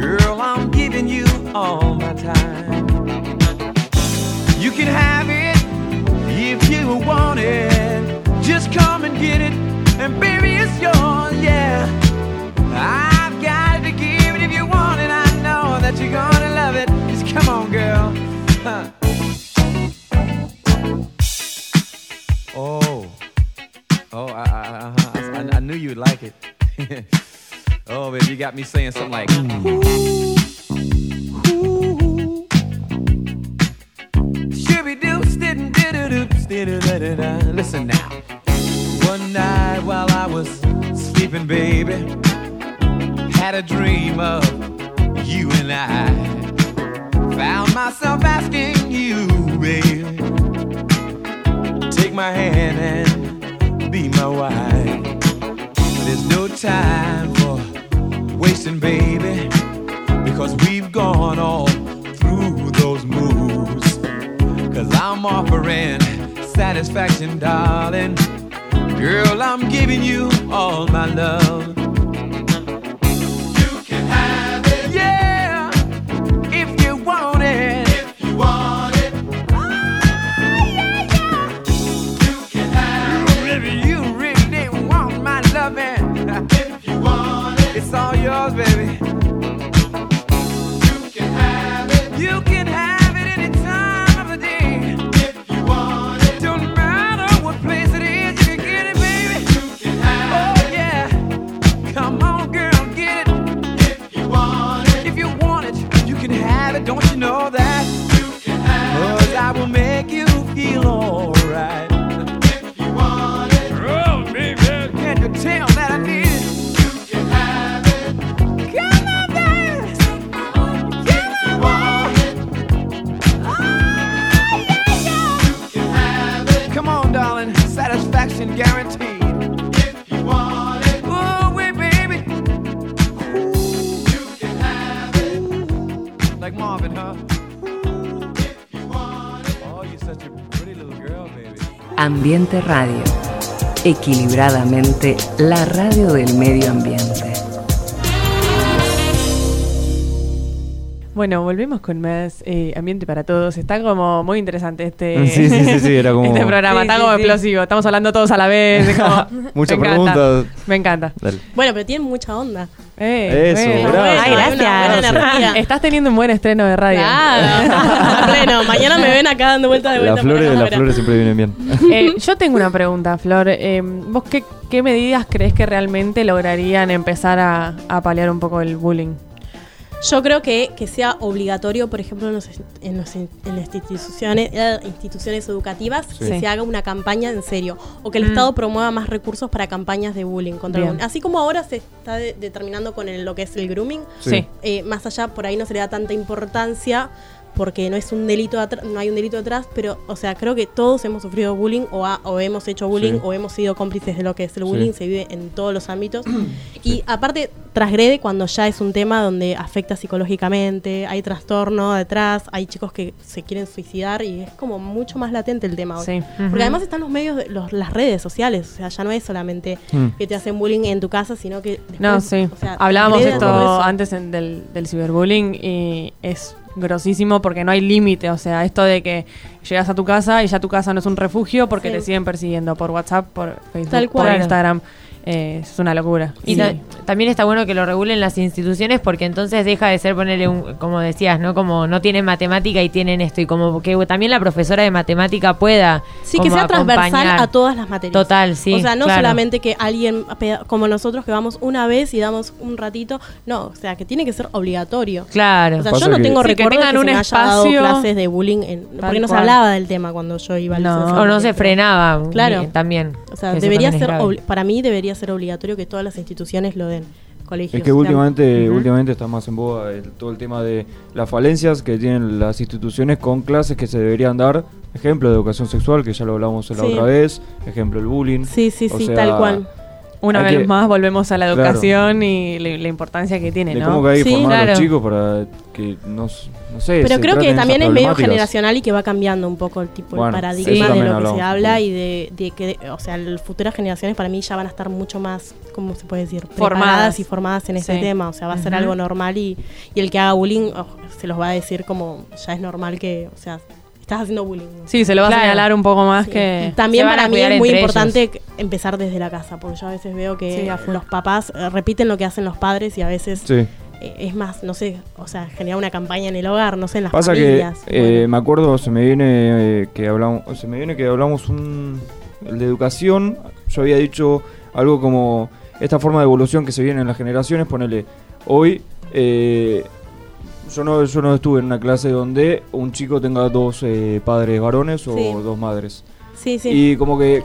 Girl, I'm giving you all my time. You can have it if you want it. Just come and get it, and baby, it's yours, yeah. I've got to give it if you want it. I know that you're gonna love it. Just come on, girl. Huh. Oh, oh, I, I, I, uh-huh. I, I knew you'd like it. oh, baby, you got me saying something like. Shooby Listen now. One night while I was sleeping, baby, had a dream of you and I. Found myself asking you, baby, take my hand and be my why. There's no time for wasting, baby, because we've gone all through those moves. Cause I'm offering satisfaction, darling. Girl, I'm giving you all my love. Ambiente Radio. Equilibradamente, la radio del medio ambiente. Bueno, volvemos con más eh, Ambiente para Todos. Está como muy interesante este, Sí, sí, sí, sí, era como- este programa. Sí, está sí, como sí. explosivo. Estamos hablando todos a la vez. como- Muchas me encanta, preguntas. Me encanta. Dale. Bueno, pero tienen mucha onda. Eh, Eso, bueno. gracias. Ay. Estás teniendo un buen estreno de radio. Claro. Pleno. Mañana me ven acá dando vueltas de vuelta. Las flores, la las flores siempre vienen bien. Eh, yo tengo una pregunta, Flor. Eh, ¿Vos qué, qué medidas crees que realmente lograrían empezar a, a paliar un poco el bullying? Yo creo que, que sea obligatorio, por ejemplo, en, los- en, los- en las instituciones, eh, instituciones educativas, Sí. que Sí. se haga una campaña en serio. O que el Mm. Estado promueva más recursos para campañas de bullying contra el Bien. bullying. Así como ahora se está de- determinando con el- lo que es el grooming. Sí. eh, más allá, por ahí no se le da tanta importancia porque no es un delito no hay un delito atrás, pero o sea, creo que todos hemos sufrido bullying o, ha- o hemos hecho bullying Sí. o hemos sido cómplices de lo que es el Sí. bullying, se vive en todos los ámbitos. y aparte transgrede cuando ya es un tema donde afecta psicológicamente, hay trastorno detrás, hay chicos que se quieren suicidar y es como mucho más latente el tema hoy. Sí. Porque además están los medios, de- los- las redes sociales, o sea, ya no es solamente Mm. que te hacen bullying en tu casa, sino que después, No, sí. o sea, Hablábamos esto antes en- del, del ciberbullying y es grosísimo porque no hay límite. O sea, esto de que llegas a tu casa y ya tu casa no es un refugio porque Sí. te siguen persiguiendo por WhatsApp, por Facebook, Tal por. Instagram. Eh, es una locura. Y Sí. ta- también está bueno que lo regulen las instituciones porque entonces deja de ser ponerle un, como decías, ¿no? Como no tienen matemática y tienen esto y como que también la profesora de matemática pueda Sí, que sea transversal a todas las materias. Total, sí, O sea, no claro. solamente que alguien, como nosotros, que vamos una vez y damos un ratito. No, o sea, que tiene que ser obligatorio. Claro. O sea, Pasa yo no tengo Sí, que recuerdo que, tengan un me haya dado espacio- clases de bullying, en- porque no se hablaba del tema cuando yo iba al No. O no se frenaba Claro. ni- también. O sea, debería ser, para mí debería ser obligatorio que todas las instituciones lo den. Colegios. Es que últimamente, últimamente está más en boga el- todo el tema de las falencias que tienen las instituciones con clases que se deberían dar. Ejemplo de educación sexual, que ya lo hablamos la Sí. otra vez. Ejemplo el bullying. Sí, sí, O sí, sea, tal cual. Una vez que- más volvemos a la Claro. educación y la, la importancia que tiene, De ¿no? cómo que hay que Sí, formar a claro. los chicos para que no, no sé. Pero creo que también es medio generacional y que va cambiando un poco el tipo Bueno, el paradigma de lo que hablamos se habla y de, de que, o sea, las futuras generaciones para mí ya van a estar mucho más, ¿cómo se puede decir? Formadas. Y formadas en este Sí. tema. O sea, va a ser algo normal y, y el que haga bullying oh, se los va a decir como ya es normal que, o sea, estás haciendo bullying. Sí, se lo va Claro. a señalar un poco más Sí. que... También para mí es muy importante empezar desde la casa, porque yo a veces veo que Sí, los papás eh, repiten lo que hacen los padres y a veces Sí. Eh, es más, no sé, o sea, generar una campaña en el hogar, no sé, en las Pasa que familias. eh, bueno. me acuerdo, se me viene eh, que hablamos, se me viene que hablamos un el de educación. Yo había dicho algo como esta forma de evolución que se viene en las generaciones. Ponele hoy. eh, yo no, yo no estuve en una clase donde un chico tenga dos eh, padres varones o Sí. dos madres. Sí, sí. Y como que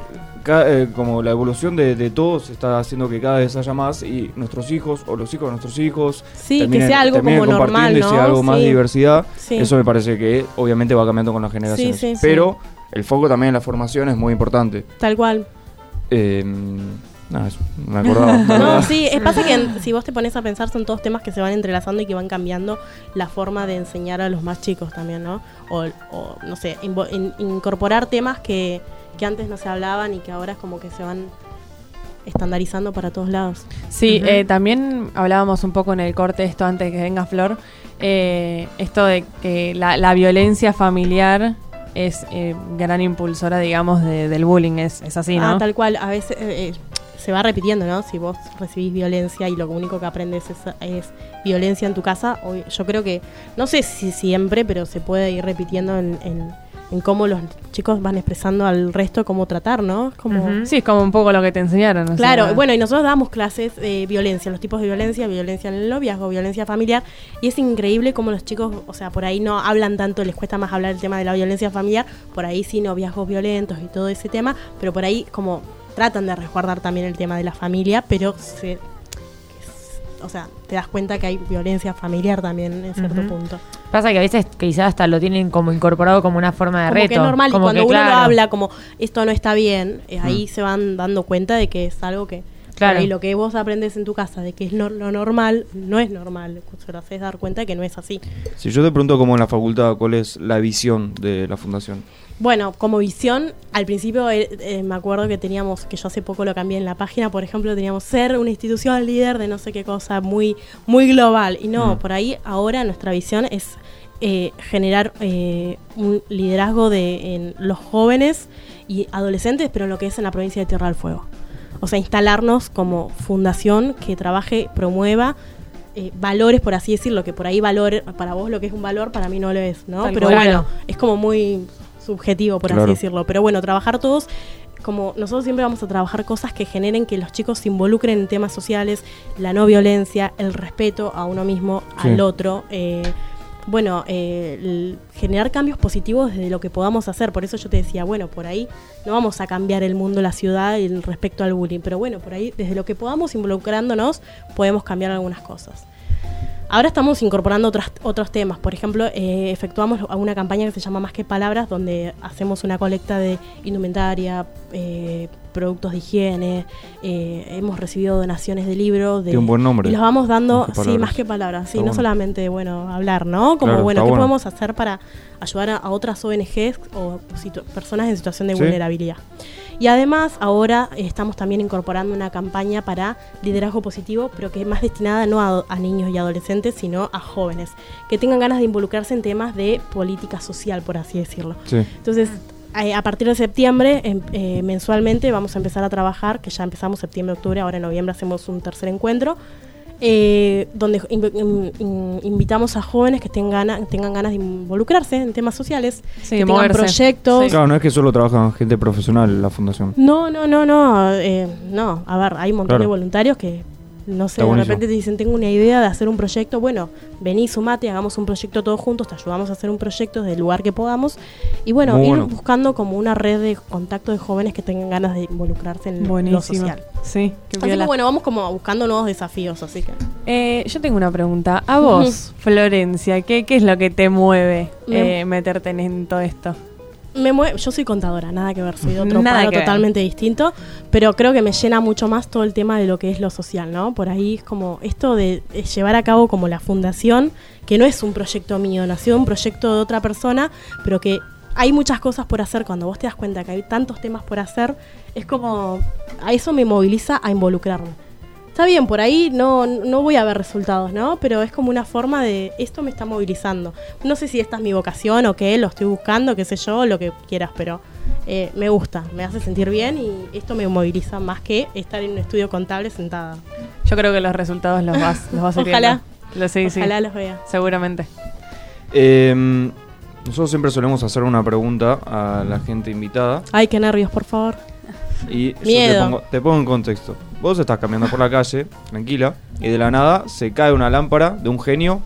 eh, como la evolución de, de todos está haciendo que cada vez haya más y nuestros hijos o los hijos de nuestros hijos Sí, que sea algo como normal, y sea ¿no? algo más Sí. diversidad. Sí. Eso me parece que obviamente va cambiando con las generaciones. sí, sí. Pero el foco también en la formación es muy importante. Tal cual. Eh, eso, me acordaba. No, sí, es pasa que en- si vos te pones a pensar son todos temas que se van entrelazando y que van cambiando la forma de enseñar a los más chicos también, ¿no? O, o, no sé, in- incorporar temas que, que antes no se hablaban y que ahora es como que se van estandarizando para todos lados. Sí, eh, también hablábamos un poco en el corte esto antes de que venga Flor, eh, esto de que la, la violencia familiar es eh, gran impulsora, digamos, de- del bullying, es, es así, ¿no? Ah, tal cual, a veces eh, eh, se va repitiendo, ¿no? Si vos recibís violencia y lo único que aprendes es, es violencia en tu casa, hoy- yo creo que, no sé si siempre, pero se puede ir repitiendo en, en- en cómo los chicos van expresando al resto cómo tratar, ¿no? Sí, es como un poco lo que te enseñaron. Claro, sea, bueno, y nosotros damos clases de violencia, los tipos de violencia, violencia en el noviazgo, violencia familiar, y es increíble cómo los chicos, o sea, por ahí no hablan tanto, les cuesta más hablar el tema de la violencia familiar, por ahí sí noviazgos violentos y todo ese tema, pero por ahí como tratan de resguardar también el tema de la familia, pero se, o sea, te das cuenta que hay violencia familiar también en cierto punto. Pasa que a veces quizás hasta lo tienen como incorporado como una forma de Como reto. que es normal, como y cuando que, uno lo habla como esto no está bien, eh, ahí Mm. se van dando cuenta de que es algo que Claro. y lo que vos aprendes en tu casa de que es no- lo normal, no es normal. Se lo haces dar cuenta de que no es así. Si yo te pregunto como en la facultad, ¿cuál es la visión de la fundación? Bueno, como visión, al principio eh, eh, me acuerdo que teníamos, que yo hace poco lo cambié en la página, por ejemplo, teníamos ser una institución líder de no sé qué cosa, muy, muy global. Y no, Mm. por ahí ahora nuestra visión es eh, generar eh, un liderazgo de en los jóvenes y adolescentes, pero en lo que es en la provincia de Tierra del Fuego. O sea, instalarnos como fundación que trabaje, promueva eh, valores, por así decirlo, que por ahí valor, para vos lo que es un valor, para mí no lo es, ¿no? Tal Pero cual. bueno, es como muy subjetivo, por Claro. así decirlo. Pero bueno, trabajar todos, como nosotros siempre vamos a trabajar cosas que generen que los chicos se involucren en temas sociales, la no violencia, el respeto a uno mismo, Sí. al otro. eh, bueno, eh, generar cambios positivos desde lo que podamos hacer. Por eso yo te decía, bueno, por ahí no vamos a cambiar el mundo, la ciudad el respecto al bullying, pero bueno, por ahí desde lo que podamos involucrándonos podemos cambiar algunas cosas. Ahora estamos incorporando otros, otros temas. Por ejemplo, eh, efectuamos una campaña que se llama Más que Palabras, donde hacemos una colecta de indumentaria, eh, productos de higiene. eh, hemos recibido donaciones de libros. De, un buen nombre. Y los vamos dando, Más sí, más que palabras. Sí, no solamente, bueno, hablar, ¿no? Como, Claro, bueno, ¿qué bueno. podemos hacer para ayudar a, a otras ONGs o personas en situación de Sí. vulnerabilidad? Y además, ahora estamos también incorporando una campaña para liderazgo positivo, pero que es más destinada no a, a niños y adolescentes, sino a jóvenes, que tengan ganas de involucrarse en temas de política social, por así decirlo. Sí. Entonces, a partir de septiembre, em- eh, mensualmente, vamos a empezar a trabajar, que ya empezamos septiembre, octubre, ahora en noviembre hacemos un tercer encuentro, eh, donde inv- in- in- invitamos a jóvenes que tengan, tengan ganas de involucrarse en temas sociales, Sí, que tengan moverse. proyectos. Claro, no es que solo trabajan gente profesional en la fundación. No, no, no, no, eh, no. A ver, hay un montón Claro. de voluntarios que, no sé, de repente te dicen, tengo una idea de hacer un proyecto. Bueno, vení, sumate, hagamos un proyecto todos juntos, te ayudamos a hacer un proyecto desde el lugar que podamos. Y bueno, Muy ir bueno. buscando como una red de contacto de jóvenes que tengan ganas de involucrarse en lo Buenísimo. social. Sí, qué Así que bueno, vamos como buscando nuevos desafíos, así que... Eh, yo tengo una pregunta. A vos, Florencia, ¿qué, ¿qué es lo que te mueve eh, meterte en todo esto? Me mue- yo soy contadora, nada que ver, soy de otro Nada ver. totalmente distinto, pero creo que me llena mucho más todo el tema de lo que es lo social, ¿no? Por ahí es como esto de, llevar a cabo como la fundación, que no es un proyecto mío, nació un proyecto de otra persona, pero que hay muchas cosas por hacer, cuando vos te das cuenta que hay tantos temas por hacer, es como, a eso me moviliza a involucrarme. Está bien, por ahí no, no voy a ver resultados, ¿no? Pero es como una forma de, esto me está movilizando. No sé si esta es mi vocación o qué, lo estoy buscando, qué sé yo, lo que quieras, pero eh, me gusta, me hace sentir bien y esto me moviliza más que estar en un estudio contable sentada. Yo creo que los resultados los vas, los vas Ojalá. Lo, sí, sí. Ojalá los vea. Seguramente. Eh, nosotros siempre solemos hacer una pregunta a la gente invitada. Ay, qué nervios, por favor. Y yo te Miedo. pongo, te pongo en contexto. Vos estás caminando por la calle, tranquila, y de la nada se cae una lámpara de un genio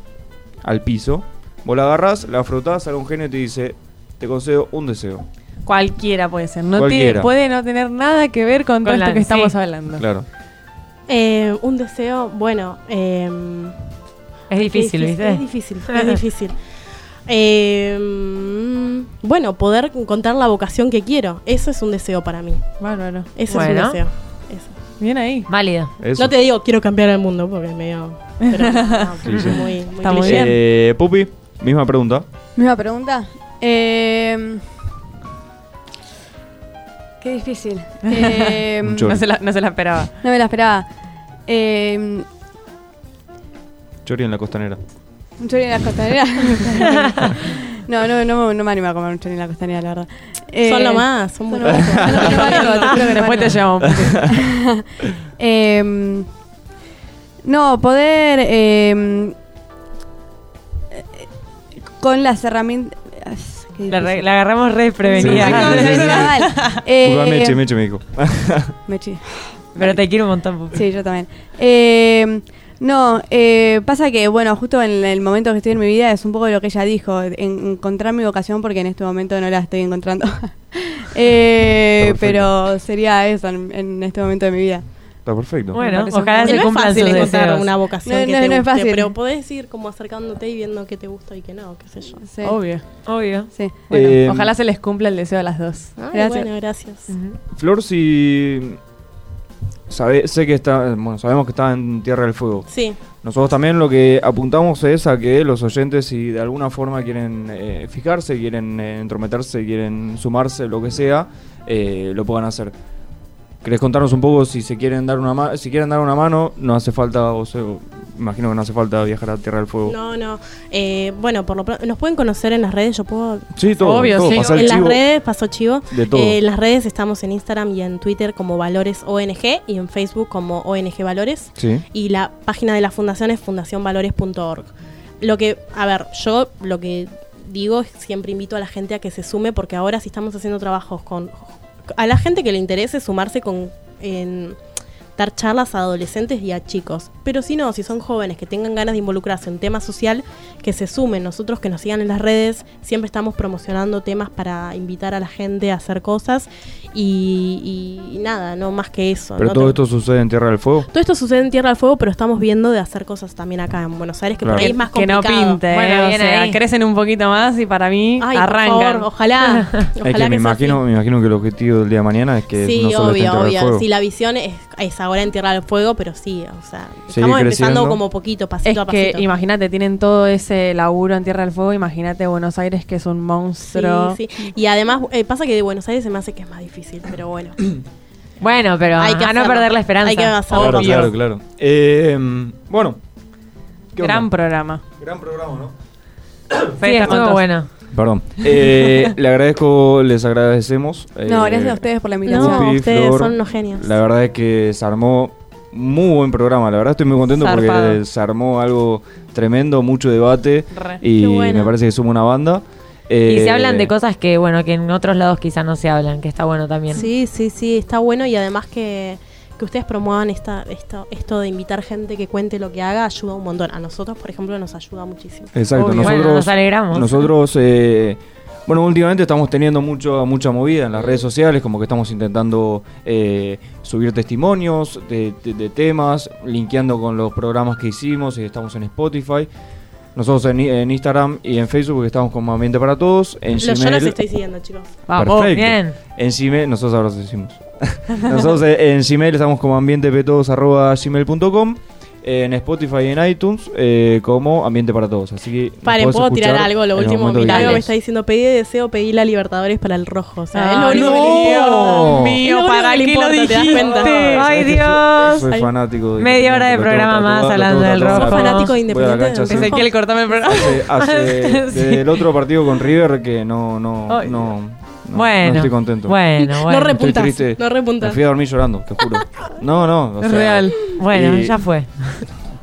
al piso. Vos la agarrás, la frotás, sale un genio y te dice, te concedo un deseo. Cualquiera puede ser. No Cualquiera. tiene- puede no tener nada que ver con, todo Con esto la- que estamos hablando. Claro. Eh, un deseo, bueno, em, Es difícil, ¿viste? Es difícil, es difícil. Eh, mm, bueno, poder encontrar la vocación que quiero. Eso es un deseo para mí. Bárbaro. Eso es Bueno. un deseo. Bien ahí. Válido. Eso. No te digo quiero cambiar el mundo porque es medio. Pero, no, Cliché. muy, muy Está muy cliché. bien. Eh, Pupi, misma pregunta. Misma pregunta. Eh, qué difícil. Eh, Un chori. No se, la, no se la esperaba. no me la esperaba. Eh, Chori en la costanera. ¿Un chori en la costanera? no, no, no, no me animo a comer un chori en la costanera, la verdad. Eh, Son lo más, son muy buenos. Después te llevamos. Eh, no, poder eh, eh, con las herramientas. La, la agarramos re prevenida. Meche, Meche me dijo. Mechi. Pero te quiero un montón. Sí, yo también. Eh, no, eh, pasa que, bueno, justo en el momento que estoy en mi vida es un poco lo que ella dijo, en- encontrar mi vocación porque en este momento no la estoy encontrando. Eh, pero sería eso en, en este momento de mi vida. Está perfecto. Bueno, ojalá se no es fácil sus encontrar deseos. una vocación No, que no, te no es fácil. pero podés ir como acercándote y viendo qué te gusta y qué no, qué sé yo. Sí. Obvio, obvio. Sí. Bueno, Eh, ojalá se les cumpla el deseo a las dos. Ay, Gracias. bueno, gracias. Flor, si. Sabe, sé que está. Bueno, sabemos que está en Tierra del Fuego. Sí, Nosotros también lo que apuntamos es a que los oyentes, si de alguna forma quieren eh, fijarse, quieren eh, entrometerse, quieren sumarse, lo que sea, eh, lo puedan hacer. ¿Querés contarnos un poco si se quieren dar una ma- si quieren dar una mano? No hace falta, o sea, imagino que no hace falta viajar a Tierra del Fuego. no, no. Eh, bueno, por lo pronto, nos pueden conocer en las redes, yo puedo... Sí, todo, Obvio, todo, sí. en las redes, paso chivo. de todo. Eh, en las redes estamos en Instagram y en Twitter como Valores ONG y en Facebook como ONG Valores. sí. y la página de la fundación es fundacionvalores.org. Lo que, a ver, yo lo que digo es siempre invito a la gente a que se sume porque ahora si estamos haciendo trabajos con a la gente que le interese sumarse con en dar charlas a adolescentes y a chicos. Pero si no, si son jóvenes que tengan ganas de involucrarse en tema social, que se sumen. Nosotros que nos sigan en las redes, siempre estamos promocionando temas para invitar a la gente a hacer cosas y, y nada, no más que eso. Pero ¿no? todo esto sucede en Tierra del Fuego. Todo esto sucede en Tierra del Fuego, pero estamos viendo de hacer cosas también acá en Buenos Aires, que Claro. por ahí es más que no complicado. pinte, Bueno, eh, o bien sea, ahí. crecen un poquito más y para mí Ay, por arrancan. favor, ojalá. ojalá es que me imagino, así. me imagino que el objetivo del día de mañana es que Sí, no solo esté en obvio, Tierra del obvio. Fuego. Sí, la visión es, es ahora en Tierra del Fuego, pero sí, o sea, estamos empezando como poquito, pasito Es a que pasito. imagínate, tienen todo ese laburo en Tierra del Fuego, imagínate Buenos Aires que es un monstruo. Sí, sí. Y además, eh, pasa que de Buenos Aires se me hace que es más difícil, pero bueno. Bueno, pero Hay que a no hacerlo. perder la esperanza. Hay que hacerlo. Claro, claro, claro. Eh, bueno. Gran programa. Gran programa, ¿no? Sí, estuvo bueno. Perdón. Eh, le agradezco, les agradecemos. No, eh, gracias a ustedes por la invitación. No, ustedes Flor. son unos genios. La verdad es que se armó muy buen programa. La verdad estoy muy contento porque se armó algo tremendo, mucho debate. Re. Y bueno. me parece que somos una banda. Y Eh, se hablan de cosas que, bueno, que en otros lados quizá no se hablan, que está bueno también. Sí, sí, sí, está bueno y además que, que ustedes promuevan esta, esto, esto de invitar gente que cuente lo que haga ayuda un montón. A nosotros, por ejemplo, nos ayuda muchísimo. Exacto, Obvio. nosotros, Bueno, nos alegramos. Nosotros, eh, bueno, últimamente estamos teniendo mucho, mucha movida en las redes sociales, como que estamos intentando eh, subir testimonios de, de- de temas, linkeando con los programas que hicimos y estamos en Spotify. Nosotros en, en Instagram y en Facebook estamos como Ambiente para Todos. En Lo- yo Gmail, los estoy siguiendo, chicos. Vamos, Perfecto. bien. En Gmail, nosotros ahora lo decimos. nosotros eh, en Gmail estamos como ambientepetodos.gmail.com en Spotify y en iTunes eh, como Ambiente para Todos. Así que Paren, ¿puedo tirar algo? Lo último, que algo me está diciendo, pedí deseo, pedí la Libertadores para el rojo. O sea, es lo Ay, único no. que le importa. Mío, lo ¿para que le lo importa, ¿te das cuenta? Ay, ¿sabes que Dios. Soy, soy fanático de Media hora de programa más hablando del tatuado. rojo. ¿Sos fanático de Independiente? sí. Ezequiel, cortame el programa. Hace, hace Sí. desde el otro partido con River que no, no, no, no, Bueno, no estoy contento. Bueno, No bueno. Repuntas, triste. no Me repuntas. fui a dormir llorando, te juro. No, no. o Es sea, real. Bueno, y- ya fue.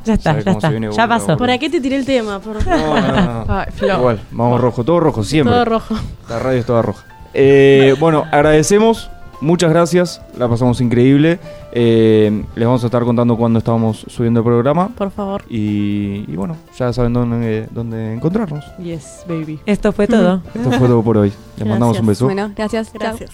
Ya está, ya está. Ya pasó. ¿Para qué te tiré el tema? Por No, no, no, no. Ay. Igual, vamos rojo, todo rojo, siempre. Todo rojo. La radio es toda roja. Eh, bueno, agradecemos, muchas gracias, la pasamos increíble. Eh, les vamos a estar contando cuando estábamos subiendo el programa. Por favor. Y, y bueno, ya saben dónde, dónde encontrarnos. Yes, baby. Esto fue todo. Esto fue todo por hoy. Les mandamos un beso. Bueno, gracias. Gracias.